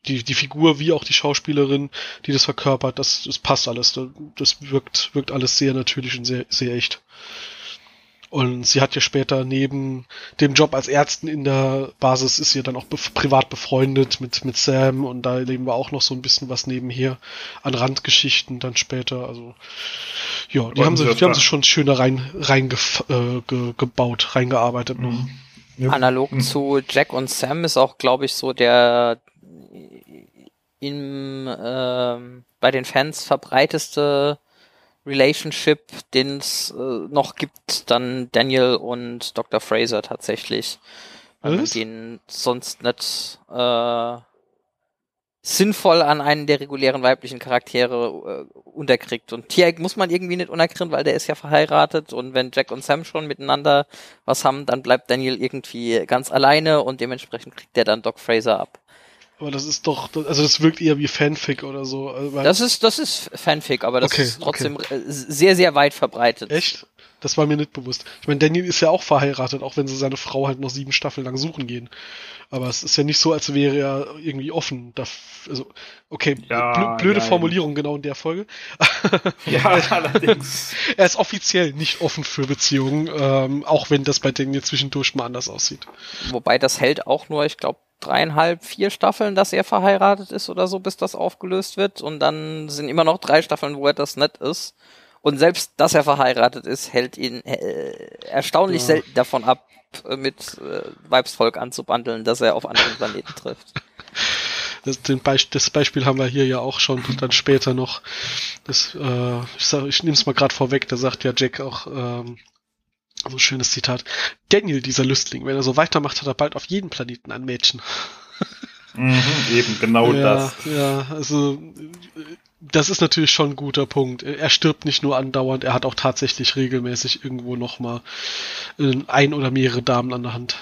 die, die Figur wie auch die Schauspielerin, die das verkörpert, das, das passt alles. Das wirkt, wirkt alles sehr natürlich und sehr, sehr echt. Und sie hat ja später neben dem Job als Ärztin in der Basis ist sie dann auch be privat befreundet mit, mit Sam und da leben wir auch noch so ein bisschen was nebenher an Randgeschichten dann später. Also ja, die haben sie, die haben sie schon schöner rein, rein äh, ge, gebaut, reingearbeitet noch. Mhm. Ja. Analog mhm. zu Jack und Sam ist auch, glaube ich, so der im, äh, bei den Fans verbreiteste Relationship, den es äh, noch gibt, dann Daniel und Dr. Fraser tatsächlich. Weil man den sonst nicht äh, sinnvoll an einen der regulären weiblichen Charaktere äh, unterkriegt. Und Tiag muss man irgendwie nicht unerkennen, weil der ist ja verheiratet und wenn Jack und Sam schon miteinander was haben, dann bleibt Daniel irgendwie ganz alleine und dementsprechend kriegt der dann Doc Fraser ab. Aber das ist doch, also das wirkt eher wie Fanfic oder so. Also das ist, das ist Fanfic, aber das okay, ist trotzdem okay. sehr, sehr weit verbreitet. Echt? Das war mir nicht bewusst. Ich meine, Daniel ist ja auch verheiratet, auch wenn sie seine Frau halt noch sieben Staffeln lang suchen gehen. Aber es ist ja nicht so, als wäre er irgendwie offen. Also, okay, ja, blöde nein. Formulierung genau in der Folge. [LAUGHS] ja, [LAUGHS] allerdings. [LAUGHS] er ist offiziell nicht offen für Beziehungen, ähm, auch wenn das bei Daniel zwischendurch mal anders aussieht. Wobei das hält auch nur, ich glaube, dreieinhalb, vier Staffeln, dass er verheiratet ist oder so, bis das aufgelöst wird. Und dann sind immer noch drei Staffeln, wo er das nicht ist. Und selbst, dass er verheiratet ist, hält ihn äh, erstaunlich ja. selten davon ab, mit äh, Weibsvolk anzubandeln, dass er auf anderen Planeten trifft. Das, Beisp das Beispiel haben wir hier ja auch schon dann später noch. Das, äh, ich, sag, ich nehme es mal gerade vorweg, da sagt ja Jack auch, ähm, so schönes Zitat. Daniel, dieser Lüstling, wenn er so weitermacht, hat er bald auf jedem Planeten ein Mädchen. [LAUGHS] Mhm, eben, genau ja, das. Ja, also das ist natürlich schon ein guter Punkt. Er stirbt nicht nur andauernd, er hat auch tatsächlich regelmäßig irgendwo nochmal ein oder mehrere Damen an der Hand.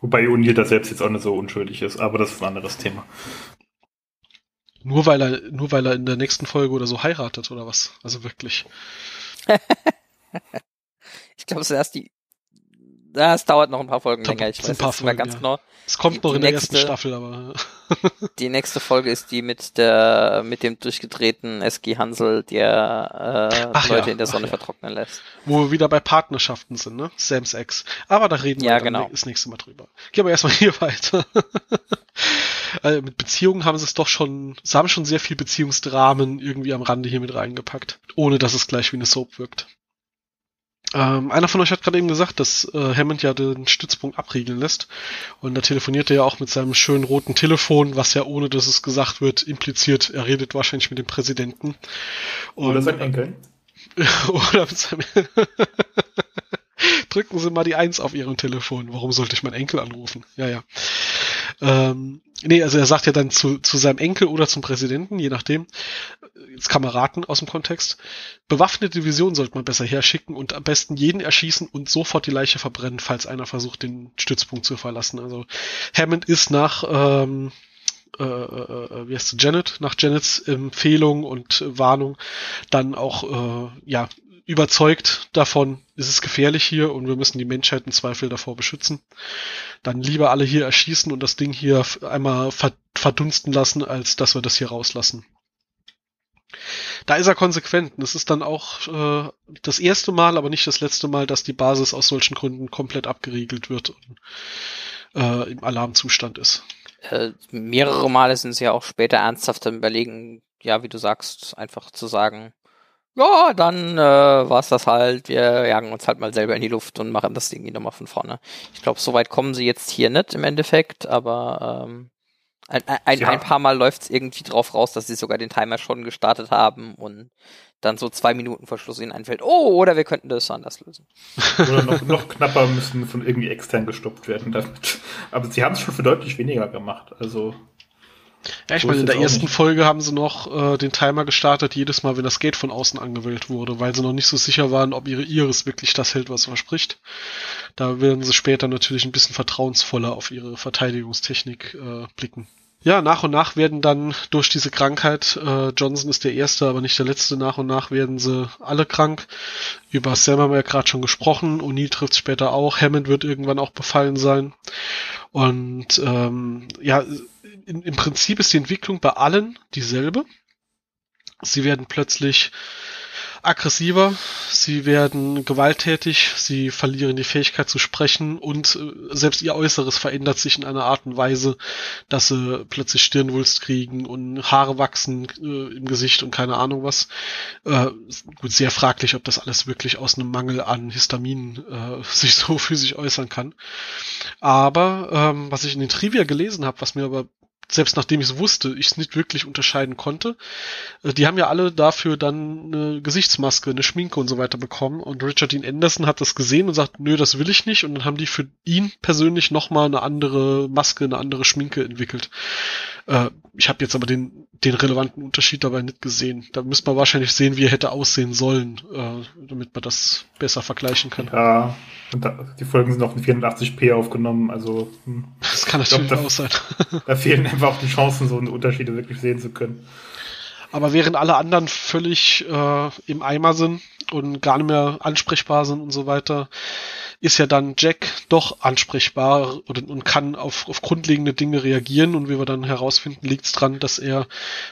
Wobei Unil da selbst jetzt auch nicht so unschuldig ist, aber das ist ein anderes Thema. Nur weil er, nur weil er in der nächsten Folge oder so heiratet oder was? Also wirklich. [LAUGHS] Ich glaube, es ist erst die. Ja, es dauert noch ein paar Folgen länger. Ich weiß ein paar Folgen, ganz ja. genau. Es kommt die, noch in der nächste, ersten Staffel, aber. [LAUGHS] die nächste Folge ist die mit der mit dem durchgedrehten SG Hansel, der äh, Leute ja, in der Sonne ja. vertrocknen lässt. Wo wir wieder bei Partnerschaften sind, ne? Sam's Ex. Aber da reden ja, wir dann genau. das nächste Mal drüber. Gehen wir erstmal [LAUGHS] hier weiter. also [LAUGHS] mit Beziehungen haben sie es doch schon, sie haben schon sehr viel Beziehungsdramen irgendwie am Rande hier mit reingepackt, ohne dass es gleich wie eine Soap wirkt. Ähm, einer von euch hat gerade eben gesagt, dass äh, Hammond ja den Stützpunkt abriegeln lässt. Und da telefoniert er ja auch mit seinem schönen roten Telefon, was ja ohne dass es gesagt wird, impliziert, er redet wahrscheinlich mit dem Präsidenten. Und, oder sein Enkel. [LAUGHS] oder mit seinem [LAUGHS] Drücken Sie mal die Eins auf Ihrem Telefon. Warum sollte ich meinen Enkel anrufen? Ja, ja. Ähm, nee, also er sagt ja dann zu, zu seinem Enkel oder zum Präsidenten, je nachdem, jetzt Kameraden aus dem Kontext. Bewaffnete Division sollte man besser herschicken und am besten jeden erschießen und sofort die Leiche verbrennen, falls einer versucht, den Stützpunkt zu verlassen. Also Hammond ist nach ähm, äh, äh, wie heißt du, Janet, nach Janets Empfehlung und Warnung dann auch äh, ja überzeugt davon, ist es gefährlich hier und wir müssen die Menschheit im Zweifel davor beschützen. Dann lieber alle hier erschießen und das Ding hier einmal verdunsten lassen, als dass wir das hier rauslassen. Da ist er konsequent. Das ist dann auch äh, das erste Mal, aber nicht das letzte Mal, dass die Basis aus solchen Gründen komplett abgeriegelt wird und äh, im Alarmzustand ist. Äh, mehrere Male sind sie ja auch später ernsthaft am überlegen, ja, wie du sagst, einfach zu sagen, ja, dann äh, war das halt, wir jagen uns halt mal selber in die Luft und machen das Ding nochmal von vorne. Ich glaube, so weit kommen sie jetzt hier nicht im Endeffekt, aber ähm, ein, ein, ja. ein paar Mal läuft es irgendwie drauf raus, dass sie sogar den Timer schon gestartet haben und dann so zwei Minuten vor Schluss ihnen einfällt, oh, oder wir könnten das anders lösen. [LAUGHS] Oder noch, noch knapper müssen von irgendwie extern gestoppt werden damit. Aber sie haben es schon für deutlich weniger gemacht. Also ja, ich so meine, in der ersten nicht. Folge haben sie noch äh, den Timer gestartet, jedes Mal, wenn das Gate von außen angewählt wurde, weil sie noch nicht so sicher waren, ob ihre Iris wirklich das hält, was verspricht. Da werden sie später natürlich ein bisschen vertrauensvoller auf ihre Verteidigungstechnik äh, blicken. Ja, nach und nach werden dann durch diese Krankheit, äh, Johnson ist der Erste, aber nicht der Letzte, nach und nach werden sie alle krank. Über Sam haben wir ja gerade schon gesprochen, O'Neill trifft später auch, Hammond wird irgendwann auch befallen sein. Und ähm, ja, in, im Prinzip ist die Entwicklung bei allen dieselbe. Sie werden plötzlich aggressiver, sie werden gewalttätig, sie verlieren die Fähigkeit zu sprechen und äh, selbst ihr Äußeres verändert sich in einer Art und Weise, dass sie plötzlich Stirnwulst kriegen und Haare wachsen äh, im Gesicht und keine Ahnung was. Äh, gut, sehr fraglich, ob das alles wirklich aus einem Mangel an Histamin äh, [LAUGHS] sich so physisch äußern kann. Aber ähm, was ich in den Trivia gelesen habe, was mir aber selbst nachdem ich es wusste, ich es nicht wirklich unterscheiden konnte. Äh, die haben ja alle dafür dann eine Gesichtsmaske, eine Schminke und so weiter bekommen. Und Richard Dean Anderson hat das gesehen und sagt, nö, das will ich nicht. Und dann haben die für ihn persönlich nochmal eine andere Maske, eine andere Schminke entwickelt. Äh, ich habe jetzt aber den, den relevanten Unterschied dabei nicht gesehen. Da müsste man wahrscheinlich sehen, wie er hätte aussehen sollen, äh, damit man das besser vergleichen kann. Ja, und da, die Folgen sind auch in 84p aufgenommen, also. Hm. Das kann natürlich glaub, da, auch sein. [LAUGHS] da fehlen einfach auch die Chancen, so Unterschiede wirklich sehen zu können. Aber während alle anderen völlig äh, im Eimer sind und gar nicht mehr ansprechbar sind und so weiter, ist ja dann Jack doch ansprechbar und, und kann auf, auf grundlegende Dinge reagieren und wie wir dann herausfinden, liegt es dran, dass er,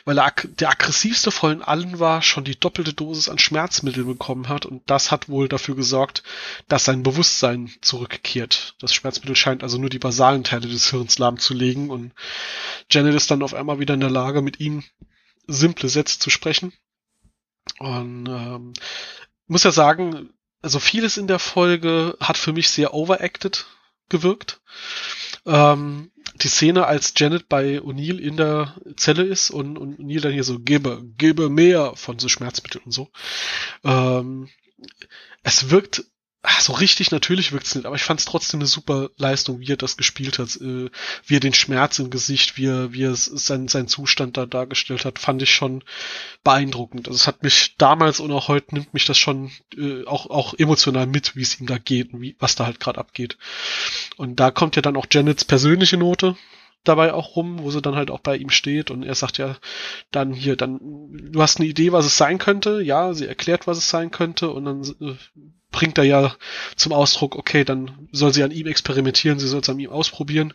weil er der aggressivste von allen war, schon die doppelte Dosis an Schmerzmitteln bekommen hat und das hat wohl dafür gesorgt, dass sein Bewusstsein zurückkehrt. Das Schmerzmittel scheint also nur die basalen Teile des Hirns lahmzulegen und Janet ist dann auf einmal wieder in der Lage, mit ihm simple Sätze zu sprechen. Und ähm, muss ja sagen, also vieles in der Folge hat für mich sehr overacted gewirkt. Ähm, die Szene, als Janet bei O'Neill in der Zelle ist und, und O'Neill dann hier so, gebe, gebe mehr von so Schmerzmitteln und so. Ähm, es wirkt ach, so richtig natürlich wirkt's nicht, aber ich fand es trotzdem eine super Leistung, wie er das gespielt hat, äh, wie er den Schmerz im Gesicht, wie er, wie er sein, sein Zustand da dargestellt hat, fand ich schon beeindruckend. Also es hat mich damals und auch heute nimmt mich das schon äh, auch, auch emotional mit, wie es ihm da geht und wie, was da halt gerade abgeht. Und da kommt ja dann auch Janets persönliche Note, dabei auch rum, wo sie dann halt auch bei ihm steht und er sagt ja dann hier, dann, du hast eine Idee, was es sein könnte, ja, sie erklärt, was es sein könnte und dann äh, bringt er ja zum Ausdruck, okay, dann soll sie an ihm experimentieren, sie soll es an ihm ausprobieren.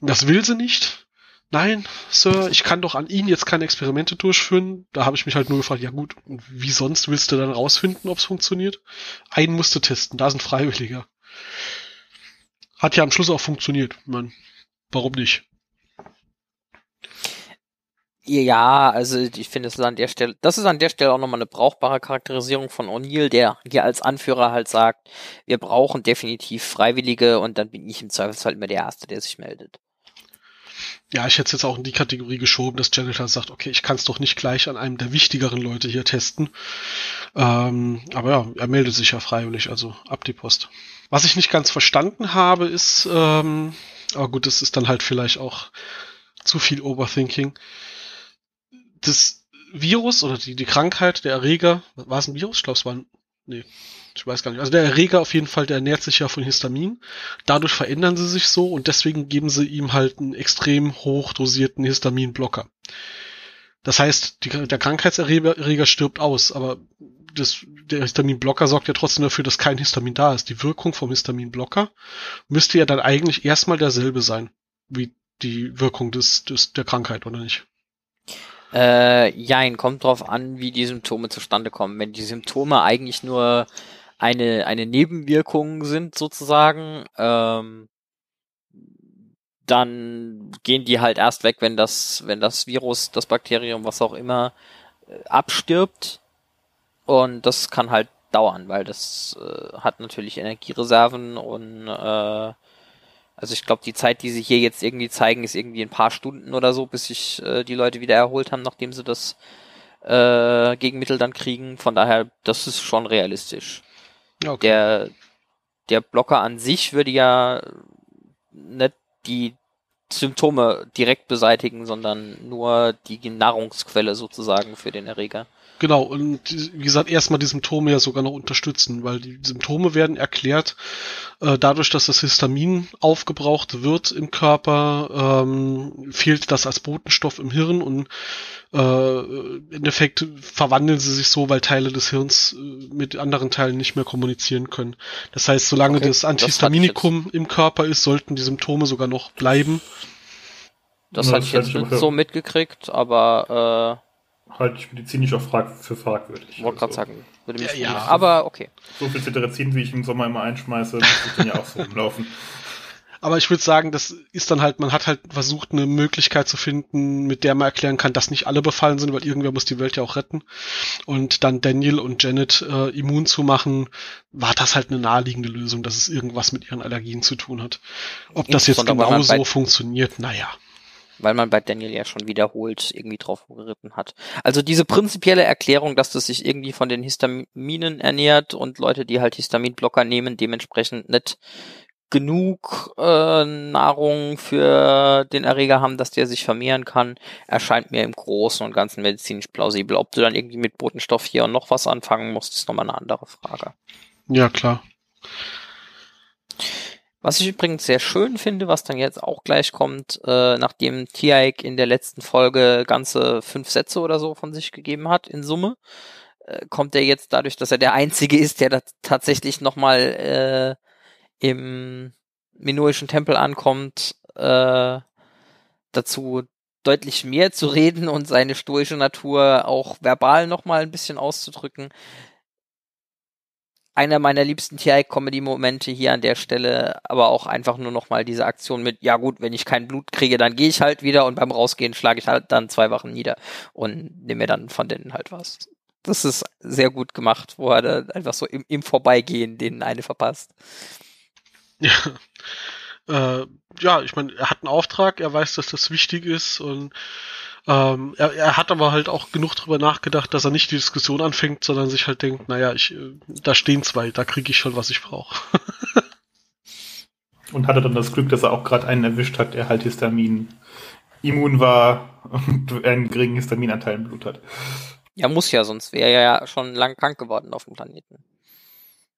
Das will sie nicht. Nein, Sir, ich kann doch an Ihnen jetzt keine Experimente durchführen. Da habe ich mich halt nur gefragt, ja gut, wie sonst willst du dann rausfinden, ob es funktioniert? Einen musst du testen, da sind Freiwilliger. Hat ja am Schluss auch funktioniert. Man, warum nicht? Ja, also ich finde, es ist an der Stelle, das ist an der Stelle auch nochmal eine brauchbare Charakterisierung von O'Neill, der hier als Anführer halt sagt, wir brauchen definitiv Freiwillige und dann bin ich im Zweifelsfall immer der Erste, der sich meldet. Ja, ich hätte es jetzt auch in die Kategorie geschoben, dass Janitor sagt, okay, ich kann es doch nicht gleich an einem der wichtigeren Leute hier testen. Ähm, aber ja, er meldet sich ja freiwillig, also ab die Post. Was ich nicht ganz verstanden habe, ist, ähm, aber gut, das ist dann halt vielleicht auch zu viel Overthinking das Virus oder die, die Krankheit, der Erreger, war es ein Virus? Ich glaube, es war ein, nee, ich weiß gar nicht. Also der Erreger auf jeden Fall, der ernährt sich ja von Histamin. Dadurch verändern sie sich so und deswegen geben sie ihm halt einen extrem hoch dosierten Histaminblocker. Das heißt, die, der Krankheitserreger stirbt aus, aber das, der Histaminblocker sorgt ja trotzdem dafür, dass kein Histamin da ist. Die Wirkung vom Histaminblocker müsste ja dann eigentlich erstmal derselbe sein, wie die Wirkung des, des der Krankheit, oder nicht? Äh, jein, kommt drauf an, wie die Symptome zustande kommen. Wenn die Symptome eigentlich nur eine, eine Nebenwirkung sind, sozusagen, ähm, dann gehen die halt erst weg, wenn das, wenn das Virus, das Bakterium, was auch immer, äh, abstirbt. Und das kann halt dauern, weil das äh, hat natürlich Energiereserven und äh, also ich glaube, die Zeit, die sie hier jetzt irgendwie zeigen, ist irgendwie ein paar Stunden oder so, bis sich äh, die Leute wieder erholt haben, nachdem sie das äh, Gegenmittel dann kriegen. Von daher, das ist schon realistisch. Okay. Der, der Blocker an sich würde ja nicht die Symptome direkt beseitigen, sondern nur die Nahrungsquelle sozusagen für den Erreger. Genau, und wie gesagt, erstmal die Symptome ja sogar noch unterstützen, weil die Symptome werden erklärt äh, dadurch, dass das Histamin aufgebraucht wird im Körper, ähm, fehlt das als Botenstoff im Hirn und äh, im Endeffekt verwandeln sie sich so, weil Teile des Hirns äh, mit anderen Teilen nicht mehr kommunizieren können. Das heißt, solange okay, das Antihistaminikum das im Körper ist, sollten die Symptome sogar noch bleiben. Das ja, hatte ich jetzt nicht so mitgekriegt, aber äh halte ich medizinisch auch frag für fragwürdig. Ich wollte gerade also, sagen, würde mich ja, ja. aber okay. So viel Cetirizin, wie ich im Sommer immer einschmeiße, muss ich dann ja auch so rumlaufen. [LAUGHS] Aber ich würde sagen, das ist dann halt, man hat halt versucht, eine Möglichkeit zu finden, mit der man erklären kann, dass nicht alle befallen sind, weil irgendwer muss die Welt ja auch retten. Und dann Daniel und Janet äh, immun zu machen, war das halt eine naheliegende Lösung, dass es irgendwas mit ihren Allergien zu tun hat. Ob das jetzt genau so funktioniert, naja weil man bei Daniel ja schon wiederholt irgendwie drauf geritten hat. Also diese prinzipielle Erklärung, dass das sich irgendwie von den Histaminen ernährt und Leute, die halt Histaminblocker nehmen, dementsprechend nicht genug äh, Nahrung für den Erreger haben, dass der sich vermehren kann, erscheint mir im Großen und Ganzen medizinisch plausibel. Ob du dann irgendwie mit Botenstoff hier und noch was anfangen musst, ist nochmal eine andere Frage. Ja, klar. Was ich übrigens sehr schön finde, was dann jetzt auch gleich kommt, äh, nachdem Tiaik in der letzten Folge ganze fünf Sätze oder so von sich gegeben hat in Summe, äh, kommt er jetzt dadurch, dass er der Einzige ist, der da tatsächlich nochmal äh, im minoischen Tempel ankommt, äh, dazu deutlich mehr zu reden und seine stoische Natur auch verbal nochmal ein bisschen auszudrücken einer meiner liebsten TI-Comedy-Momente hier an der Stelle, aber auch einfach nur nochmal diese Aktion mit, ja gut, wenn ich kein Blut kriege, dann gehe ich halt wieder und beim Rausgehen schlage ich halt dann zwei Wochen nieder und nehme mir dann von denen halt was. Das ist sehr gut gemacht, wo er da einfach so im, im Vorbeigehen denen eine verpasst. [LAUGHS] Ja. Äh, ja, ich meine, er hat einen Auftrag, er weiß, dass das wichtig ist und ähm, er, er hat aber halt auch genug drüber nachgedacht, dass er nicht die Diskussion anfängt, sondern sich halt denkt, naja, ich, äh, da stehen zwei, da kriege ich schon, was ich brauche. [LAUGHS] und hatte dann das Glück, dass er auch gerade einen erwischt hat, der halt Histamin immun war und einen geringen Histaminanteil im Blut hat. Ja, muss ja, sonst wäre er ja schon lang krank geworden auf dem Planeten.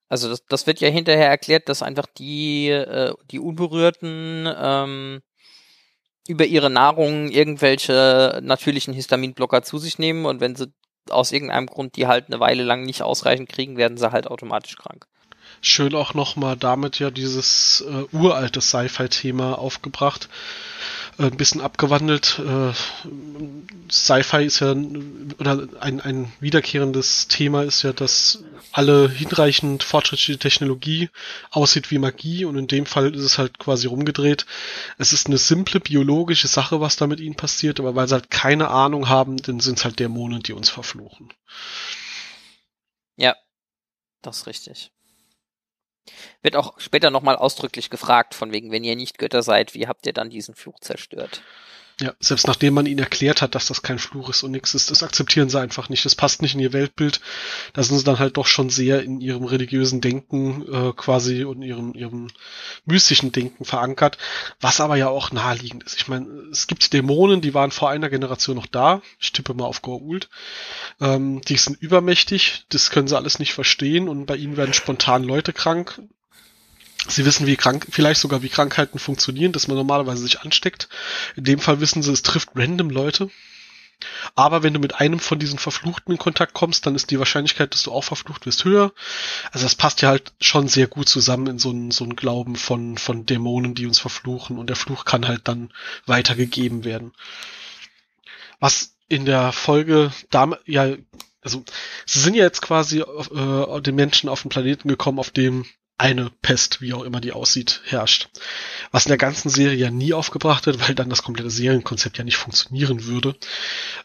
Also das, das wird ja hinterher erklärt, dass einfach die, äh, die Unberührten ähm, über ihre Nahrung irgendwelche natürlichen Histaminblocker zu sich nehmen und wenn sie aus irgendeinem Grund die halt eine Weile lang nicht ausreichend kriegen, werden sie halt automatisch krank. Schön auch nochmal damit ja dieses äh, uralte Sci-Fi-Thema aufgebracht äh, ein bisschen abgewandelt. Äh, Sci-Fi ist ja, oder ein, ein wiederkehrendes Thema ist ja, dass alle hinreichend fortschrittliche Technologie aussieht wie Magie und in dem Fall ist es halt quasi rumgedreht. Es ist eine simple biologische Sache, was da mit ihnen passiert, aber weil sie halt keine Ahnung haben, dann sind es halt Dämonen, die uns verfluchen. Ja, das ist richtig. Wird auch später nochmal ausdrücklich gefragt, von wegen, wenn ihr nicht Götter seid, wie habt ihr dann diesen Fluch zerstört? Ja, selbst nachdem man ihnen erklärt hat, dass das kein Fluch ist und nichts ist, das akzeptieren sie einfach nicht. Das passt nicht in ihr Weltbild. Da sind sie dann halt doch schon sehr in ihrem religiösen Denken äh, quasi und ihrem, ihrem mystischen Denken verankert, was aber ja auch naheliegend ist. Ich meine, es gibt Dämonen, die waren vor einer Generation noch da. Ich tippe mal auf Gorult. Ähm, die sind übermächtig, das können sie alles nicht verstehen und bei ihnen werden spontan Leute krank. Sie wissen, wie krank, vielleicht sogar wie Krankheiten funktionieren, dass man normalerweise sich ansteckt. In dem Fall wissen sie, es trifft random Leute. Aber wenn du mit einem von diesen Verfluchten in Kontakt kommst, dann ist die Wahrscheinlichkeit, dass du auch verflucht wirst, höher. Also das passt ja halt schon sehr gut zusammen in so einen so einen Glauben von, von Dämonen, die uns verfluchen. Und der Fluch kann halt dann weitergegeben werden. Was in der Folge da, ja, also sie sind ja jetzt quasi äh, den Menschen auf den Planeten gekommen, auf dem eine Pest, wie auch immer die aussieht, herrscht. Was in der ganzen Serie ja nie aufgebracht wird, [LAUGHS] weil dann das komplette Serienkonzept ja nicht funktionieren würde.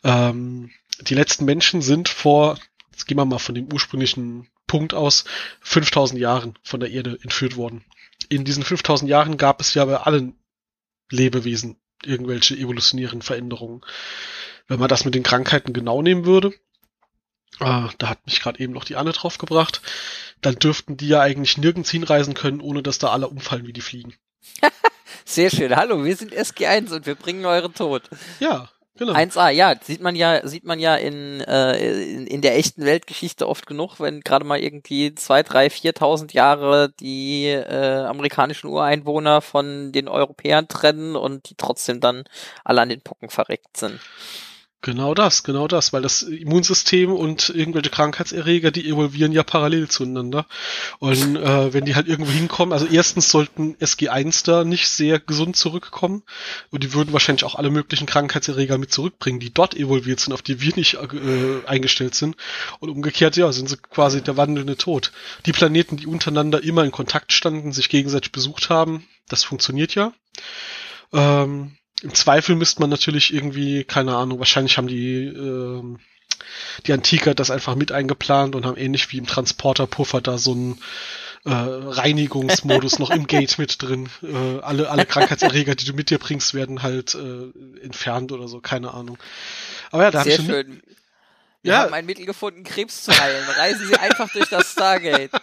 Ähm, die letzten Menschen sind vor, jetzt gehen wir mal von dem ursprünglichen Punkt aus, 5000 Jahren von der Erde entführt worden. In diesen 5000 Jahren gab es ja bei allen Lebewesen irgendwelche evolutionären Veränderungen. Wenn man das mit den Krankheiten genau nehmen würde, äh, da hat mich gerade eben noch die Anne drauf gebracht, dann dürften die ja eigentlich nirgends hinreisen können, ohne dass da alle umfallen wie die Fliegen. [LAUGHS] Sehr schön. Hallo, wir sind SG1 und wir bringen euren Tod. Ja, genau. 1A, ja, sieht man ja, sieht man ja in, äh, in, in der echten Weltgeschichte oft genug, wenn gerade mal irgendwie zwei, drei, viertausend Jahre die äh, amerikanischen Ureinwohner von den Europäern trennen und die trotzdem dann alle an den Pocken verreckt sind. Genau das, genau das, weil das Immunsystem und irgendwelche Krankheitserreger, die evolvieren ja parallel zueinander. Und äh, wenn die halt irgendwo hinkommen, also erstens sollten SG1 da nicht sehr gesund zurückkommen und die würden wahrscheinlich auch alle möglichen Krankheitserreger mit zurückbringen, die dort evolviert sind, auf die wir nicht äh, eingestellt sind. Und umgekehrt, ja, sind sie quasi der wandelnde Tod. Die Planeten, die untereinander immer in Kontakt standen, sich gegenseitig besucht haben, das funktioniert ja. Ähm, im Zweifel müsste man natürlich irgendwie, keine Ahnung, wahrscheinlich haben die, äh, die Antiker das einfach mit eingeplant und haben ähnlich wie im Transporterpuffer da so einen äh, Reinigungsmodus noch im Gate mit drin. Äh, alle, alle Krankheitserreger, die du mit dir bringst, werden halt äh, entfernt oder so, keine Ahnung. Aber ja, da habe ich schön. Wir ja. haben ein Mittel gefunden, Krebs zu heilen. Reisen Sie einfach durch das Stargate. [LAUGHS]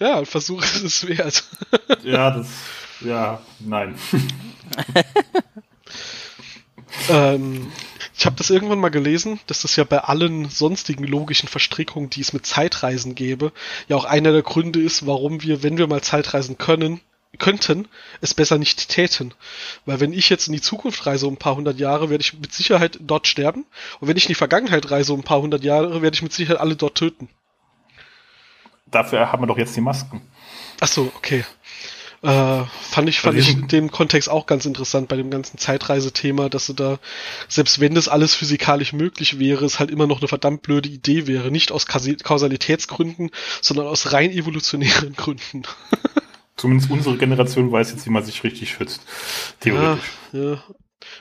Ja, ein Versuch ist es wert. Ja, das, ja, nein. [LAUGHS] ähm, ich habe das irgendwann mal gelesen, dass das ja bei allen sonstigen logischen Verstrickungen, die es mit Zeitreisen gäbe, ja auch einer der Gründe ist, warum wir, wenn wir mal Zeitreisen können, könnten, es besser nicht täten. Weil wenn ich jetzt in die Zukunft reise um ein paar hundert Jahre, werde ich mit Sicherheit dort sterben. Und wenn ich in die Vergangenheit reise um ein paar hundert Jahre, werde ich mit Sicherheit alle dort töten. Dafür haben wir doch jetzt die Masken. Ach so, okay. Äh, fand ich, fand ich in dem Kontext auch ganz interessant bei dem ganzen Zeitreisethema, dass du da, selbst wenn das alles physikalisch möglich wäre, es halt immer noch eine verdammt blöde Idee wäre. Nicht aus Kausalitätsgründen, sondern aus rein evolutionären [LAUGHS] Gründen. Zumindest unsere Generation weiß jetzt, wie man sich richtig schützt. Theoretisch. Ja, ja.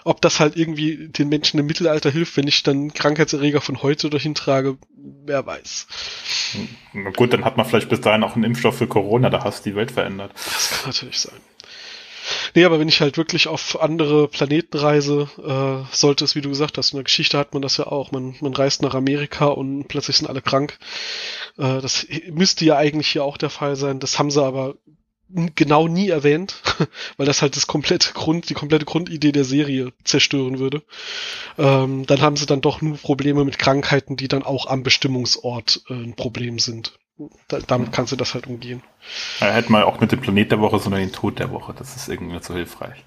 Ob das halt irgendwie den Menschen im Mittelalter hilft, wenn ich dann Krankheitserreger von heute dahin trage, wer weiß. Na gut, dann hat man vielleicht bis dahin auch einen Impfstoff für Corona, da hast du die Welt verändert. Das kann natürlich sein. Nee, aber wenn ich halt wirklich auf andere Planeten reise, äh, sollte es, wie du gesagt hast, in der Geschichte hat man das ja auch. Man, man reist nach Amerika und plötzlich sind alle krank. Äh, das müsste ja eigentlich hier auch der Fall sein. Das haben sie aber genau nie erwähnt, [LAUGHS] weil das halt das komplette Grund, die komplette Grundidee der Serie zerstören würde. Ähm, dann haben sie dann doch nur Probleme mit Krankheiten, die dann auch am Bestimmungsort äh, ein Problem sind. Da, damit kannst du das halt umgehen. Ja, hätte man auch mit dem Planet der Woche, sondern den Tod der Woche. Das ist irgendwie so hilfreich.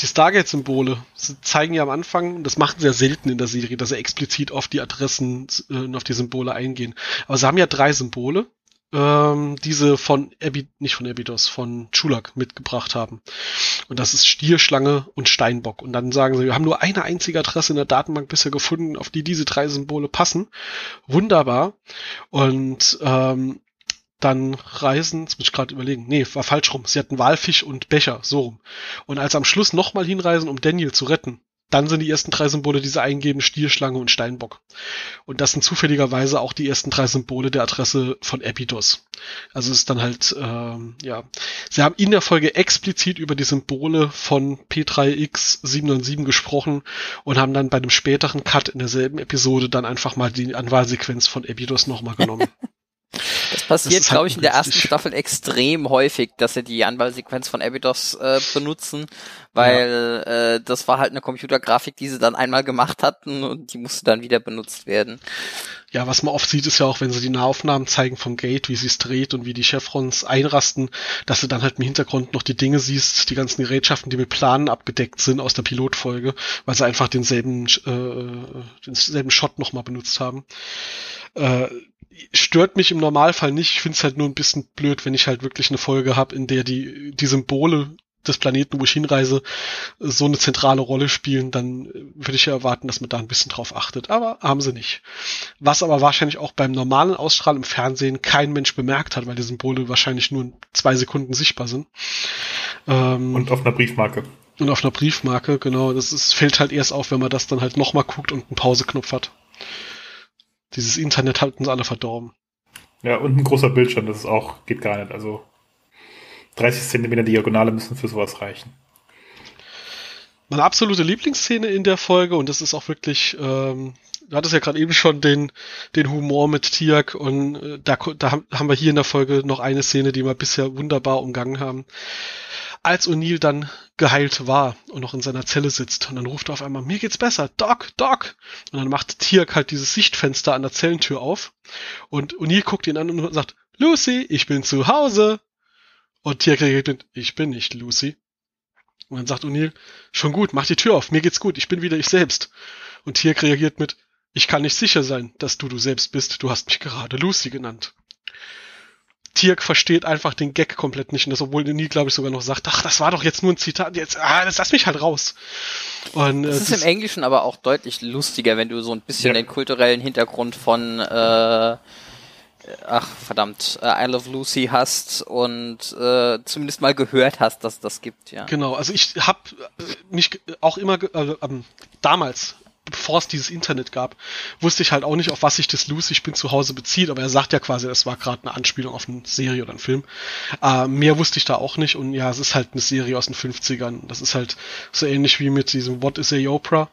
Die Stargate-Symbole zeigen ja am Anfang, und das machen sie ja selten in der Serie, dass sie explizit auf die Adressen äh, und auf die Symbole eingehen. Aber sie haben ja drei Symbole ähm, diese von Abi, nicht von Abydos, von Chulak mitgebracht haben. Und das ist Stier, Schlange und Steinbock. Und dann sagen sie, wir haben nur eine einzige Adresse in der Datenbank bisher gefunden, auf die diese drei Symbole passen. Wunderbar. Und ähm, dann reisen, jetzt muss ich gerade überlegen, nee, war falsch rum. Sie hatten Walfisch und Becher, so rum. Und als am Schluss nochmal hinreisen, um Daniel zu retten, dann sind die ersten drei Symbole diese eingebende Stierschlange und Steinbock. Und das sind zufälligerweise auch die ersten drei Symbole der Adresse von Epidos. Also es ist dann halt, ähm, ja, sie haben in der Folge explizit über die Symbole von P3X797 gesprochen und haben dann bei einem späteren Cut in derselben Episode dann einfach mal die Anwahlsequenz von Epidos nochmal genommen. [LAUGHS] Das passiert, glaube halt ich, in der ersten Staffel extrem häufig, dass sie die Anwahlsequenz von Abydos äh, benutzen, weil ja. äh, das war halt eine Computergrafik, die sie dann einmal gemacht hatten und die musste dann wieder benutzt werden. Ja, was man oft sieht, ist ja auch, wenn sie die Nahaufnahmen zeigen vom Gate, wie sie es dreht und wie die Chevrons einrasten, dass du dann halt im Hintergrund noch die Dinge siehst, die ganzen Gerätschaften, die mit Planen abgedeckt sind aus der Pilotfolge, weil sie einfach denselben, äh, denselben Shot nochmal benutzt haben. Äh, stört mich im Normalfall nicht. Ich finde es halt nur ein bisschen blöd, wenn ich halt wirklich eine Folge habe, in der die, die Symbole des Planeten, wo ich hinreise, so eine zentrale Rolle spielen, dann würde ich ja erwarten, dass man da ein bisschen drauf achtet. Aber haben sie nicht. Was aber wahrscheinlich auch beim normalen Ausstrahlen im Fernsehen kein Mensch bemerkt hat, weil die Symbole wahrscheinlich nur in zwei Sekunden sichtbar sind. Ähm, und auf einer Briefmarke. Und auf einer Briefmarke, genau. Das ist, fällt halt erst auf, wenn man das dann halt nochmal guckt und einen Pauseknopf hat. Dieses Internet hat uns alle verdorben. Ja, und ein großer Bildschirm, das ist auch, geht gar nicht. Also 30 Zentimeter Diagonale müssen für sowas reichen. Meine absolute Lieblingsszene in der Folge, und das ist auch wirklich, ähm, du hattest ja gerade eben schon den, den Humor mit Tiak und äh, da, da haben wir hier in der Folge noch eine Szene, die wir bisher wunderbar umgangen haben als O'Neill dann geheilt war und noch in seiner Zelle sitzt. Und dann ruft er auf einmal, mir geht's besser, Doc, Doc. Und dann macht Tirk halt dieses Sichtfenster an der Zellentür auf. Und O'Neill guckt ihn an und sagt, Lucy, ich bin zu Hause. Und Tirk reagiert mit, ich bin nicht Lucy. Und dann sagt O'Neill, schon gut, mach die Tür auf, mir geht's gut, ich bin wieder ich selbst. Und Tirk reagiert mit, ich kann nicht sicher sein, dass du du selbst bist, du hast mich gerade Lucy genannt. Tirk versteht einfach den Gag komplett nicht. Und das, obwohl nie, glaube ich, sogar noch sagt, ach, das war doch jetzt nur ein Zitat, jetzt, ah, das lass mich halt raus. Und, äh, das ist das im Englischen aber auch deutlich lustiger, wenn du so ein bisschen ja. den kulturellen Hintergrund von äh, ach verdammt, äh, I Love Lucy hast und äh, zumindest mal gehört hast, dass das gibt, ja. Genau, also ich habe äh, mich auch immer äh, ähm, damals bevor es dieses Internet gab, wusste ich halt auch nicht, auf was sich das Lucy, ich bin zu Hause bezieht, aber er sagt ja quasi, es war gerade eine Anspielung auf eine Serie oder einen Film. Äh, mehr wusste ich da auch nicht und ja, es ist halt eine Serie aus den 50ern. Das ist halt so ähnlich wie mit diesem What is a Oprah.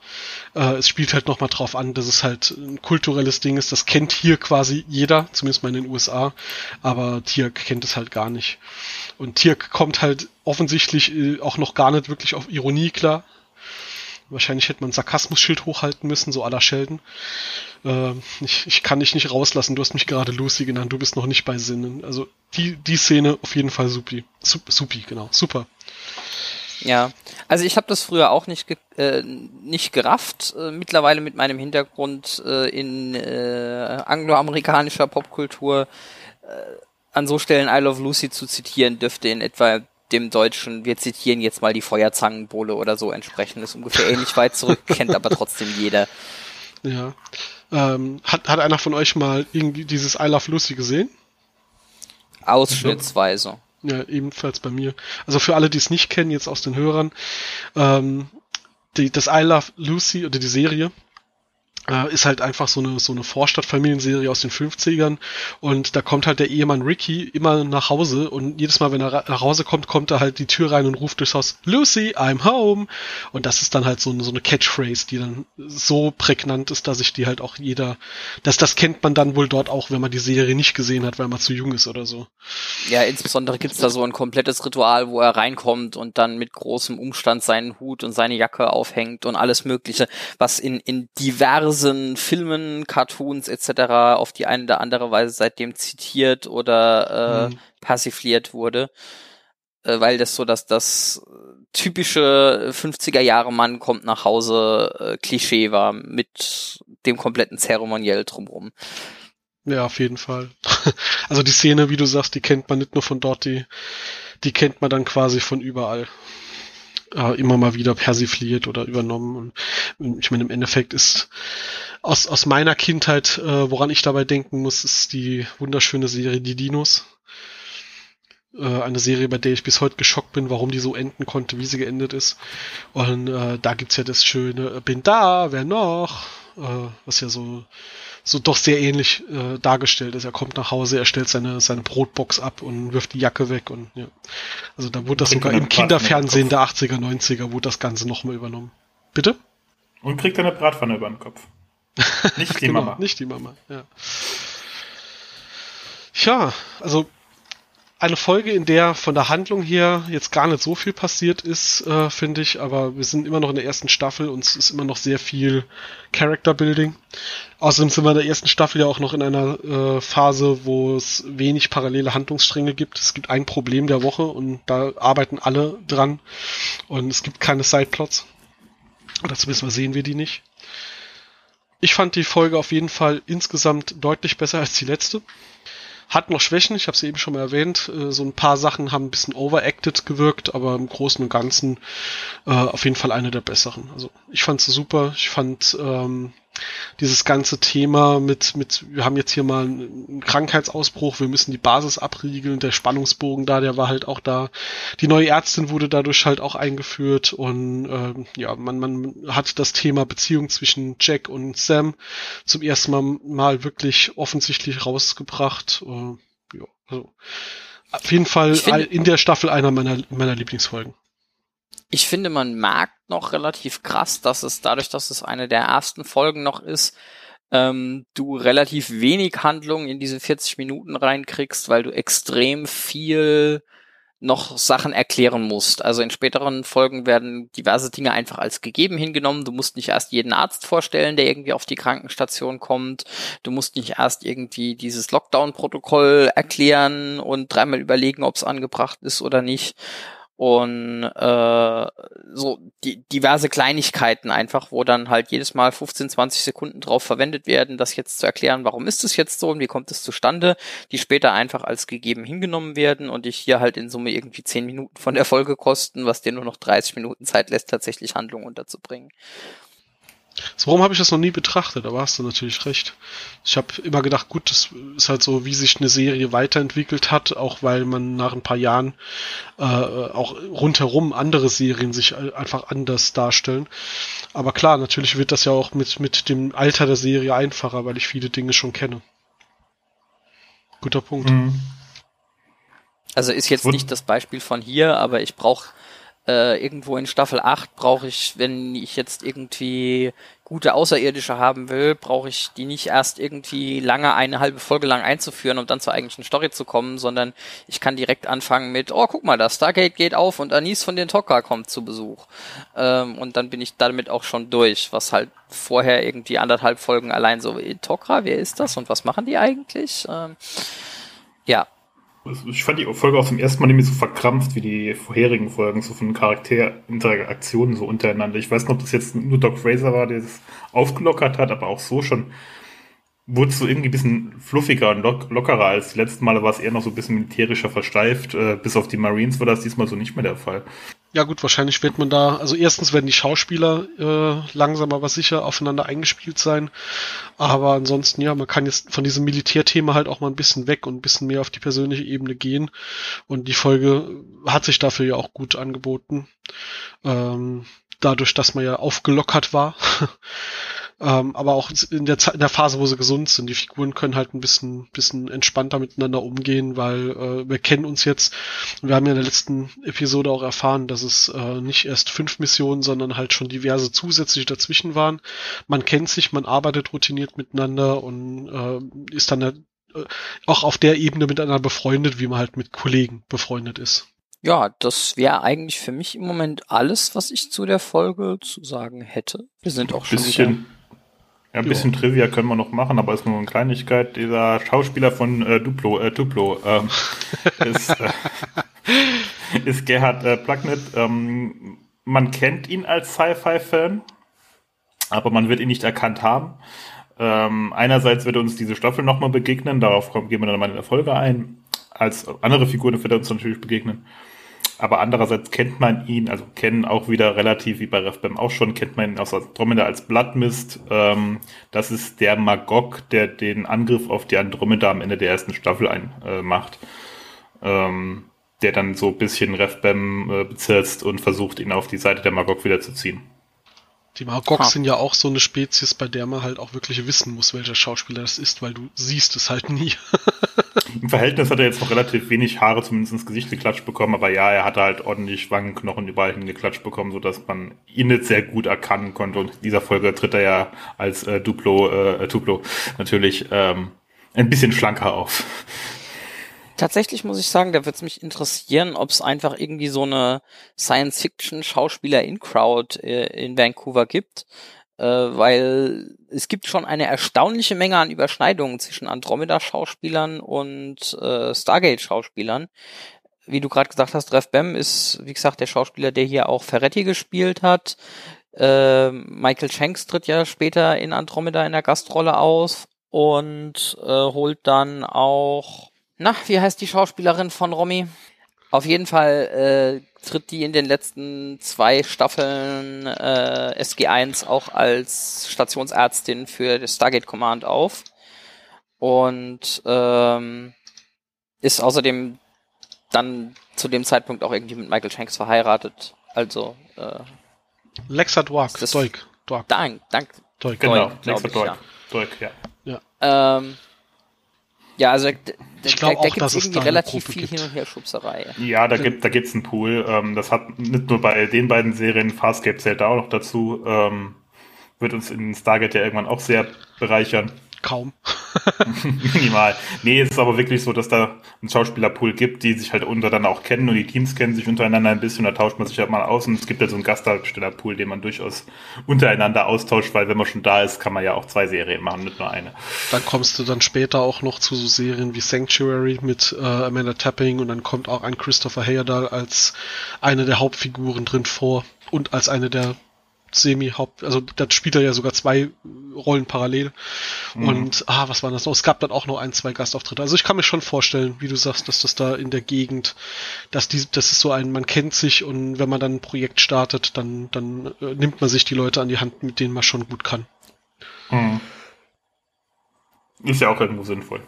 Äh, es spielt halt nochmal drauf an, dass es halt ein kulturelles Ding ist. Das kennt hier quasi jeder, zumindest mal in den USA, aber Tirk kennt es halt gar nicht. Und Tirk kommt halt offensichtlich äh, auch noch gar nicht wirklich auf Ironie klar. Wahrscheinlich hätte man ein Sarkasmus-Schild hochhalten müssen, so aller Sheldon. Äh, ich, ich kann dich nicht rauslassen, du hast mich gerade Lucy genannt, du bist noch nicht bei Sinnen. Also die, die Szene auf jeden Fall supi. Sup, supi, genau, super. Ja, also ich habe das früher auch nicht, ge äh, nicht gerafft. Äh, mittlerweile mit meinem Hintergrund äh, in äh, angloamerikanischer Popkultur äh, an so Stellen I Love Lucy zu zitieren, dürfte in etwa dem Deutschen, wir zitieren jetzt mal die Feuerzangenbowle oder so entsprechen, ist ungefähr ähnlich weit zurück, [LAUGHS] kennt aber trotzdem jeder. Ja. Ähm, hat, hat einer von euch mal irgendwie dieses I Love Lucy gesehen? Ausschnittsweise. Ja, ebenfalls bei mir. Also für alle, die es nicht kennen, jetzt aus den Hörern, ähm, die, das I Love Lucy oder die Serie äh, ist halt einfach so eine, so eine Vorstadtfamilienserie aus den 50ern und da kommt halt der Ehemann Ricky immer nach Hause. Und jedes Mal, wenn er nach Hause kommt, kommt er halt die Tür rein und ruft durchs Haus, Lucy, I'm home. Und das ist dann halt so eine, so eine Catchphrase, die dann so prägnant ist, dass sich die halt auch jeder, dass das kennt man dann wohl dort auch, wenn man die Serie nicht gesehen hat, weil man zu jung ist oder so. Ja, insbesondere gibt's da so ein komplettes Ritual, wo er reinkommt und dann mit großem Umstand seinen Hut und seine Jacke aufhängt und alles mögliche, was in, in diversen diversen Filmen, Cartoons etc. auf die eine oder andere Weise seitdem zitiert oder äh, mhm. persifliert wurde, äh, weil das so dass das typische 50er Jahre Mann kommt nach Hause äh, Klischee war mit dem kompletten Zeremoniell drumherum. Ja, auf jeden Fall. [LAUGHS] Also die Szene, wie du sagst, die kennt man nicht nur von dort, die, die kennt man dann quasi von überall äh, immer mal wieder persifliert oder übernommen. Und ich meine, im Endeffekt ist aus, aus meiner Kindheit, äh, woran ich dabei denken muss, ist die wunderschöne Serie Die Dinos. Äh, eine Serie, bei der ich bis heute geschockt bin, warum die so enden konnte, wie sie geendet ist. Und äh, da gibt's ja das schöne äh, Bin da, wer noch? Äh, was ja so so doch sehr ähnlich äh, dargestellt ist. Er kommt nach Hause, er stellt seine, seine Brotbox ab und wirft die Jacke weg und ja. Also da wurde das sogar im Kinderfernsehen der 80er, 90er wurde das Ganze nochmal übernommen. Bitte? Und kriegt eine Bratpfanne über den Kopf. [LAUGHS] Nicht die genau, Mama. Nicht die Mama, ja. Ja, also eine Folge, in der von der Handlung her jetzt gar nicht so viel passiert ist, äh, finde ich, aber wir sind immer noch in der ersten Staffel und es ist immer noch sehr viel Character Building. Außerdem sind wir in der ersten Staffel ja auch noch in einer äh, Phase, wo es wenig parallele Handlungsstränge gibt. Es gibt ein Problem der Woche und da arbeiten alle dran und es gibt keine Sideplots. Oder zumindest sehen wir die nicht. Ich fand die Folge auf jeden Fall insgesamt deutlich besser als die letzte. Hat noch Schwächen, ich habe es eben schon mal erwähnt. Äh, so ein paar Sachen haben ein bisschen overacted gewirkt, aber im Großen und Ganzen äh, auf jeden Fall eine der besseren. Also ich fand sie super. Ich fand ähm, dieses ganze Thema mit, mit, wir haben jetzt hier mal einen Krankheitsausbruch, wir müssen die Basis abriegeln, der Spannungsbogen da, der war halt auch da. Die neue Ärztin wurde dadurch halt auch eingeführt und ähm, ja, man, man hat das Thema Beziehung zwischen Jack und Sam zum ersten Mal, mal wirklich offensichtlich rausgebracht. Äh, ja, also auf jeden Fall in der Staffel einer meiner, meiner Lieblingsfolgen. Ich finde, man merkt noch relativ krass, dass es dadurch, dass es eine der ersten Folgen noch ist, ähm, du relativ wenig Handlung in diese 40 Minuten reinkriegst, weil du extrem viel noch Sachen erklären musst. Also in späteren Folgen werden diverse Dinge einfach als gegeben hingenommen. Du musst nicht erst jeden Arzt vorstellen, der irgendwie auf die Krankenstation kommt. Du musst nicht erst irgendwie dieses Lockdown-Protokoll erklären und dreimal überlegen, ob es angebracht ist oder nicht und äh, so die, diverse Kleinigkeiten einfach, wo dann halt jedes Mal 15, 20 Sekunden drauf verwendet werden, das jetzt zu erklären, warum ist es jetzt so und wie kommt es zustande, die später einfach als gegeben hingenommen werden und ich hier halt in Summe irgendwie 10 Minuten von der Folge kosten, was dir nur noch 30 Minuten Zeit lässt, tatsächlich Handlung unterzubringen. So, warum habe ich das noch nie betrachtet? Da warst du natürlich recht. Ich habe immer gedacht, gut, das ist halt so, wie sich eine Serie weiterentwickelt hat, auch weil man nach ein paar Jahren äh, auch rundherum andere Serien sich einfach anders darstellen. Aber klar, natürlich wird das ja auch mit, mit dem Alter der Serie einfacher, weil ich viele Dinge schon kenne. Guter Punkt. Mhm. Also ist jetzt nicht das Beispiel von hier, aber ich brauche äh, irgendwo in Staffel 8 brauche ich, wenn ich jetzt irgendwie gute Außerirdische haben will, brauche ich die nicht erst irgendwie lange eine halbe Folge lang einzuführen, um dann zur eigentlichen Story zu kommen, sondern ich kann direkt anfangen mit, oh, guck mal, das Stargate geht auf und Anis von den Tokka kommt zu Besuch. Ähm, und dann bin ich damit auch schon durch, was halt vorher irgendwie anderthalb Folgen allein so, Tokka, wer ist das und was machen die eigentlich? Ähm, ja, ich fand die Folge auch zum ersten Mal nicht mehr so verkrampft wie die vorherigen Folgen, so von Charakterinteraktionen so untereinander. Ich weiß noch, ob das jetzt nur Doc Fraser war, der es aufgelockert hat, aber auch so schon wurde es so irgendwie ein bisschen fluffiger und lock lockerer als die letzten Male war es eher noch so ein bisschen militärischer versteift. Äh, bis auf die Marines war das diesmal so nicht mehr der Fall. Ja gut, wahrscheinlich wird man da, also erstens werden die Schauspieler äh, langsam aber sicher aufeinander eingespielt sein, aber ansonsten ja, man kann jetzt von diesem Militärthema halt auch mal ein bisschen weg und ein bisschen mehr auf die persönliche Ebene gehen. Und die Folge hat sich dafür ja auch gut angeboten, ähm, dadurch, dass man ja aufgelockert war. [LAUGHS] Ähm, aber auch in der, in der Phase, wo sie gesund sind. Die Figuren können halt ein bisschen, bisschen entspannter miteinander umgehen, weil äh, wir kennen uns jetzt. Wir haben ja in der letzten Episode auch erfahren, dass es äh, nicht erst fünf Missionen, sondern halt schon diverse zusätzliche dazwischen waren. Man kennt sich, man arbeitet routiniert miteinander und äh, ist dann äh, auch auf der Ebene miteinander befreundet, wie man halt mit Kollegen befreundet ist. Ja, das wäre eigentlich für mich im Moment alles, was ich zu der Folge zu sagen hätte. Wir sind auch schon bisschen, ja, ein bisschen jo. Trivia können wir noch machen, aber ist nur eine Kleinigkeit. Dieser Schauspieler von äh, Duplo, äh, Duplo ähm, [LAUGHS] ist, äh, ist Gerhard äh, Placknett. Ähm, man kennt ihn als Sci-Fi-Fan, aber man wird ihn nicht erkannt haben. Ähm, einerseits wird uns diese Staffel nochmal begegnen, darauf gehen wir dann mal in der Folge ein. Als andere Figuren wird er uns natürlich begegnen aber andererseits kennt man ihn, also kennen auch wieder relativ wie bei RefBam auch schon, kennt man ihn aus Andromeda als Bloodmist. Ähm, das ist der Magog, der den Angriff auf die Andromeda am Ende der ersten Staffel ein, äh, macht. Ähm, der dann so ein bisschen Refbem äh, bezirzt und versucht, ihn auf die Seite der Magog wiederzuziehen. Die Magogs sind ja auch so eine Spezies, bei der man halt auch wirklich wissen muss, welcher Schauspieler das ist, weil du siehst es halt nie. [LAUGHS] Im Verhältnis hat er jetzt noch relativ wenig Haare zumindest ins Gesicht geklatscht bekommen, aber ja, er hatte halt ordentlich Wangenknochen überall hingeklatscht bekommen, sodass man ihn jetzt sehr gut erkennen konnte. Und in dieser Folge tritt er ja als äh, Duplo, äh, Duplo natürlich ähm, ein bisschen schlanker auf. Tatsächlich muss ich sagen, da wird es mich interessieren, ob es einfach irgendwie so eine Science-Fiction-Schauspieler-In-Crowd äh, in Vancouver gibt, äh, weil es gibt schon eine erstaunliche Menge an Überschneidungen zwischen Andromeda-Schauspielern und äh, Stargate-Schauspielern. Wie du gerade gesagt hast, Rev Bem ist, wie gesagt, der Schauspieler, der hier auch Ferretti gespielt hat. Äh, Michael Shanks tritt ja später in Andromeda in der Gastrolle aus und holt dann auch na, wie heißt die Schauspielerin von Romy? Auf jeden Fall äh, tritt die in den letzten zwei Staffeln äh, SG1 auch als Stationsärztin für das Stargate Command auf und ähm, ist außerdem dann zu dem Zeitpunkt auch irgendwie mit Michael Shanks verheiratet. Also äh, Lexa Dwark, das Doik, Dwark. Dank, dank. Doik, genau, Doik, Lexa ich, Doik. ja. Doik, ja. ja. Ähm, ja, also Ich da, da auch, gibt dass es irgendwie relativ viel gibt. Hin- und Herschubserei. Ja, da gibt da gibt's einen Pool. Ähm, das hat nicht nur bei den beiden Serien, Farscape zählt da auch noch dazu. Ähm, wird uns in Stargate ja irgendwann auch sehr bereichern. Kaum. [LAUGHS] Minimal. Nee, es ist aber wirklich so, dass da einen Schauspielerpool gibt, die sich halt untereinander auch kennen und die Teams kennen sich untereinander ein bisschen, da tauscht man sich halt mal aus und es gibt ja so einen Gastdarstellerpool, den man durchaus untereinander austauscht, weil wenn man schon da ist, kann man ja auch zwei Serien machen, nicht nur eine. Dann kommst du dann später auch noch zu so Serien wie Sanctuary mit äh, Amanda Tapping und dann kommt auch ein Christopher Heyerdahl als eine der Hauptfiguren drin vor und als eine der Semi-Haupt, also da spielt er ja sogar zwei Rollen parallel. Und ah, was war das noch? Es gab dann auch noch ein, zwei Gastauftritte. Also ich kann mir schon vorstellen, wie du sagst, dass das da in der Gegend, dass die, das ist so ein, man kennt sich und wenn man dann ein Projekt startet, dann, dann äh, nimmt man sich die Leute an die Hand, mit denen man schon gut kann. Mhm. Ist ja auch irgendwo sinnvoll.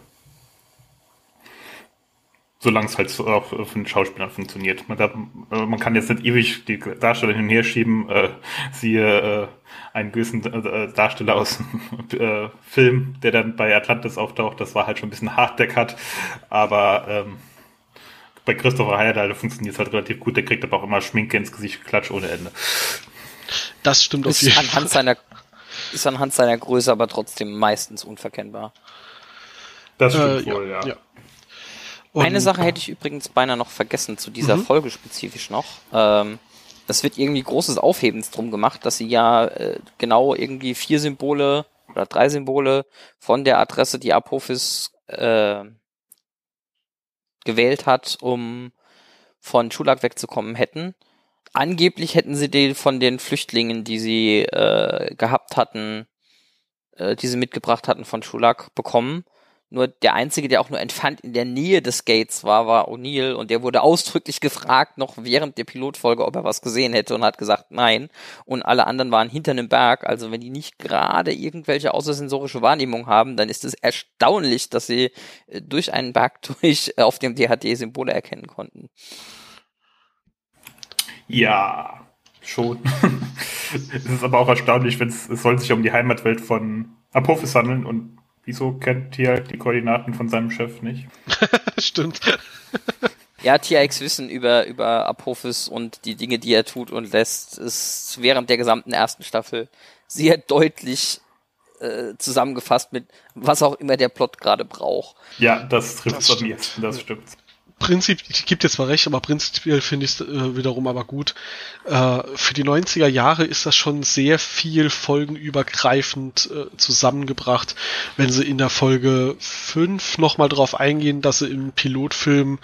Solange es halt so auch für den Schauspieler funktioniert. Man, darf, äh, man kann jetzt nicht ewig die Darsteller hin und her schieben. Äh, siehe äh, einen gewissen äh, Darsteller aus dem [LAUGHS] äh, Film, der dann bei Atlantis auftaucht. Das war halt schon ein bisschen hart, der Cut. Aber ähm, bei Christopher Heyerdahl funktioniert es halt relativ gut. Der kriegt aber auch immer Schminke ins Gesicht geklatscht ohne Ende. Das stimmt auf Ist jeden anhand Fall. seiner ist anhand seiner Größe aber trotzdem meistens unverkennbar. Das Äh, stimmt wohl, ja. ja. Eine Und- Sache hätte ich übrigens beinahe noch vergessen, zu dieser Mhm. Folge spezifisch noch. Ähm, es wird irgendwie großes Aufhebens drum gemacht, dass sie ja äh, genau irgendwie vier Symbole oder drei Symbole von der Adresse, die Apophis äh, gewählt hat, um von Schulak wegzukommen hätten. Angeblich hätten sie die von den Flüchtlingen, die sie äh, gehabt hatten, äh, die sie mitgebracht hatten von Schulak bekommen. Nur der einzige, der auch nur entfernt in der Nähe des Gates war, war O'Neill und der wurde ausdrücklich gefragt, noch während der Pilotfolge, ob er was gesehen hätte und hat gesagt, nein. Und alle anderen waren hinter einem Berg. Also wenn die nicht gerade irgendwelche außersensorische Wahrnehmung haben, dann ist es erstaunlich, dass sie äh, durch einen Berg [LAUGHS] durch äh, auf dem DHD Symbole erkennen konnten. Ja, schon. [LAUGHS] es ist aber auch erstaunlich, wenn es, soll sich um die Heimatwelt von Apophis handeln und wieso kennt hier die Koordinaten von seinem Chef nicht? [LAUGHS] Stimmt. [LAUGHS] Ja, TRX Wissen über, über Apophis und die Dinge, die er tut und lässt, ist während der gesamten ersten Staffel sehr deutlich äh, zusammengefasst mit was auch immer der Plot gerade braucht. Ja, das trifft Das es bei mir. Das stimmt. Prinzip, ich gebe dir zwar recht, aber prinzipiell finde ich es äh, wiederum aber gut. Äh, für die 90er Jahre ist das schon sehr viel folgenübergreifend äh, zusammengebracht, wenn sie in der Folge 5 nochmal drauf eingehen, dass sie im Pilotfilm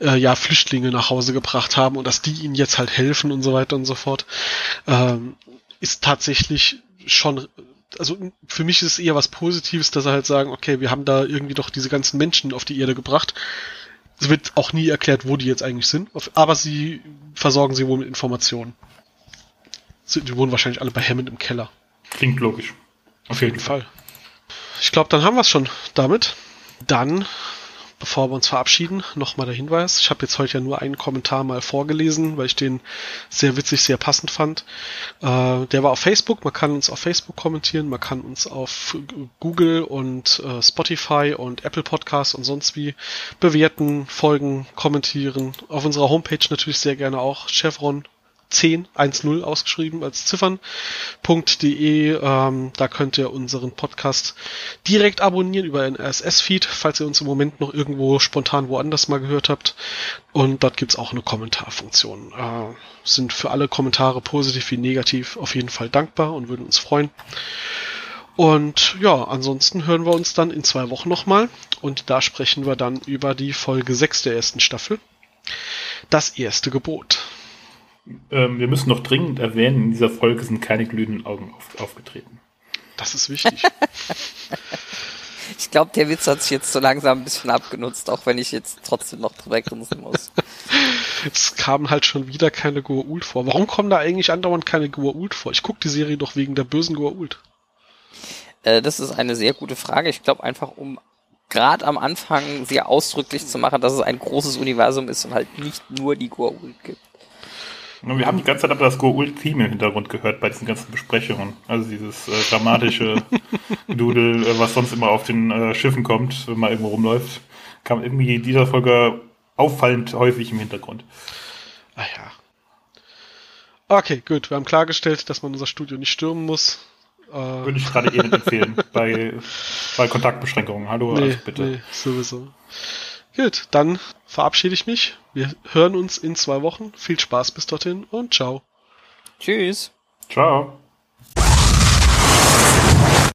äh, ja Flüchtlinge nach Hause gebracht haben und dass die ihnen jetzt halt helfen und so weiter und so fort. Ähm, ist tatsächlich schon also für mich ist es eher was Positives, dass sie halt sagen, okay, wir haben da irgendwie doch diese ganzen Menschen auf die Erde gebracht. Es wird auch nie erklärt, wo die jetzt eigentlich sind, aber sie versorgen sie wohl mit Informationen. Die wohnen wahrscheinlich alle bei Hammond im Keller. Klingt logisch. Auf jeden Fall. Ich glaube, dann haben wir es schon damit. Dann bevor wir uns verabschieden, nochmal der Hinweis. Ich habe jetzt heute ja nur einen Kommentar mal vorgelesen, weil ich den sehr witzig, sehr passend fand. Äh, der war auf Facebook. Man kann uns auf Facebook kommentieren. Man kann uns auf Google und äh, Spotify und Apple Podcasts und sonst wie bewerten, folgen, kommentieren. Auf unserer Homepage natürlich sehr gerne auch Chevron 10, 1.0 ausgeschrieben als Ziffern.de. Ähm, da könnt ihr unseren Podcast direkt abonnieren über ein RSS-Feed, falls ihr uns im Moment noch irgendwo spontan woanders mal gehört habt. Und dort gibt's auch eine Kommentarfunktion. Äh, sind für alle Kommentare positiv wie negativ auf jeden Fall dankbar und würden uns freuen. Und ja, ansonsten hören wir uns dann in zwei Wochen nochmal und da sprechen wir dann über die Folge 6 der ersten Staffel. Das erste Gebot. Ähm, wir müssen noch dringend erwähnen, in dieser Folge sind keine glühenden Augen auf, aufgetreten. Das ist wichtig. [LAUGHS] ich glaube, der Witz hat sich jetzt so langsam ein bisschen abgenutzt, auch wenn ich jetzt trotzdem noch drüber grinsen muss. es kamen halt schon wieder keine Goa'uld vor. Warum kommen da eigentlich andauernd keine Goa'uld vor? Ich gucke die Serie doch wegen der bösen Goa'uld. Äh, das ist eine sehr gute Frage. Ich glaube einfach, um gerade am Anfang sehr ausdrücklich zu machen, dass es ein großes Universum ist und halt nicht nur die Goa'uld gibt. Wir haben die ganze Zeit aber das Go-Ult-Theme im Hintergrund gehört bei diesen ganzen Besprechungen. Also dieses äh, dramatische [LAUGHS] Dudel, äh, was sonst immer auf den äh, Schiffen kommt, wenn man irgendwo rumläuft, kam irgendwie in dieser Folge auffallend häufig im Hintergrund. Ah ja. Okay, gut. Wir haben klargestellt, dass man unser Studio nicht stürmen muss. Äh, Würde ich gerade nicht empfehlen. [LAUGHS] Bei, bei Kontaktbeschränkungen. Hallo, nee, also bitte. Nee, sowieso. Gut, dann verabschiede ich mich. Wir hören uns in zwei Wochen. Viel Spaß bis dorthin und ciao. Tschüss. Ciao.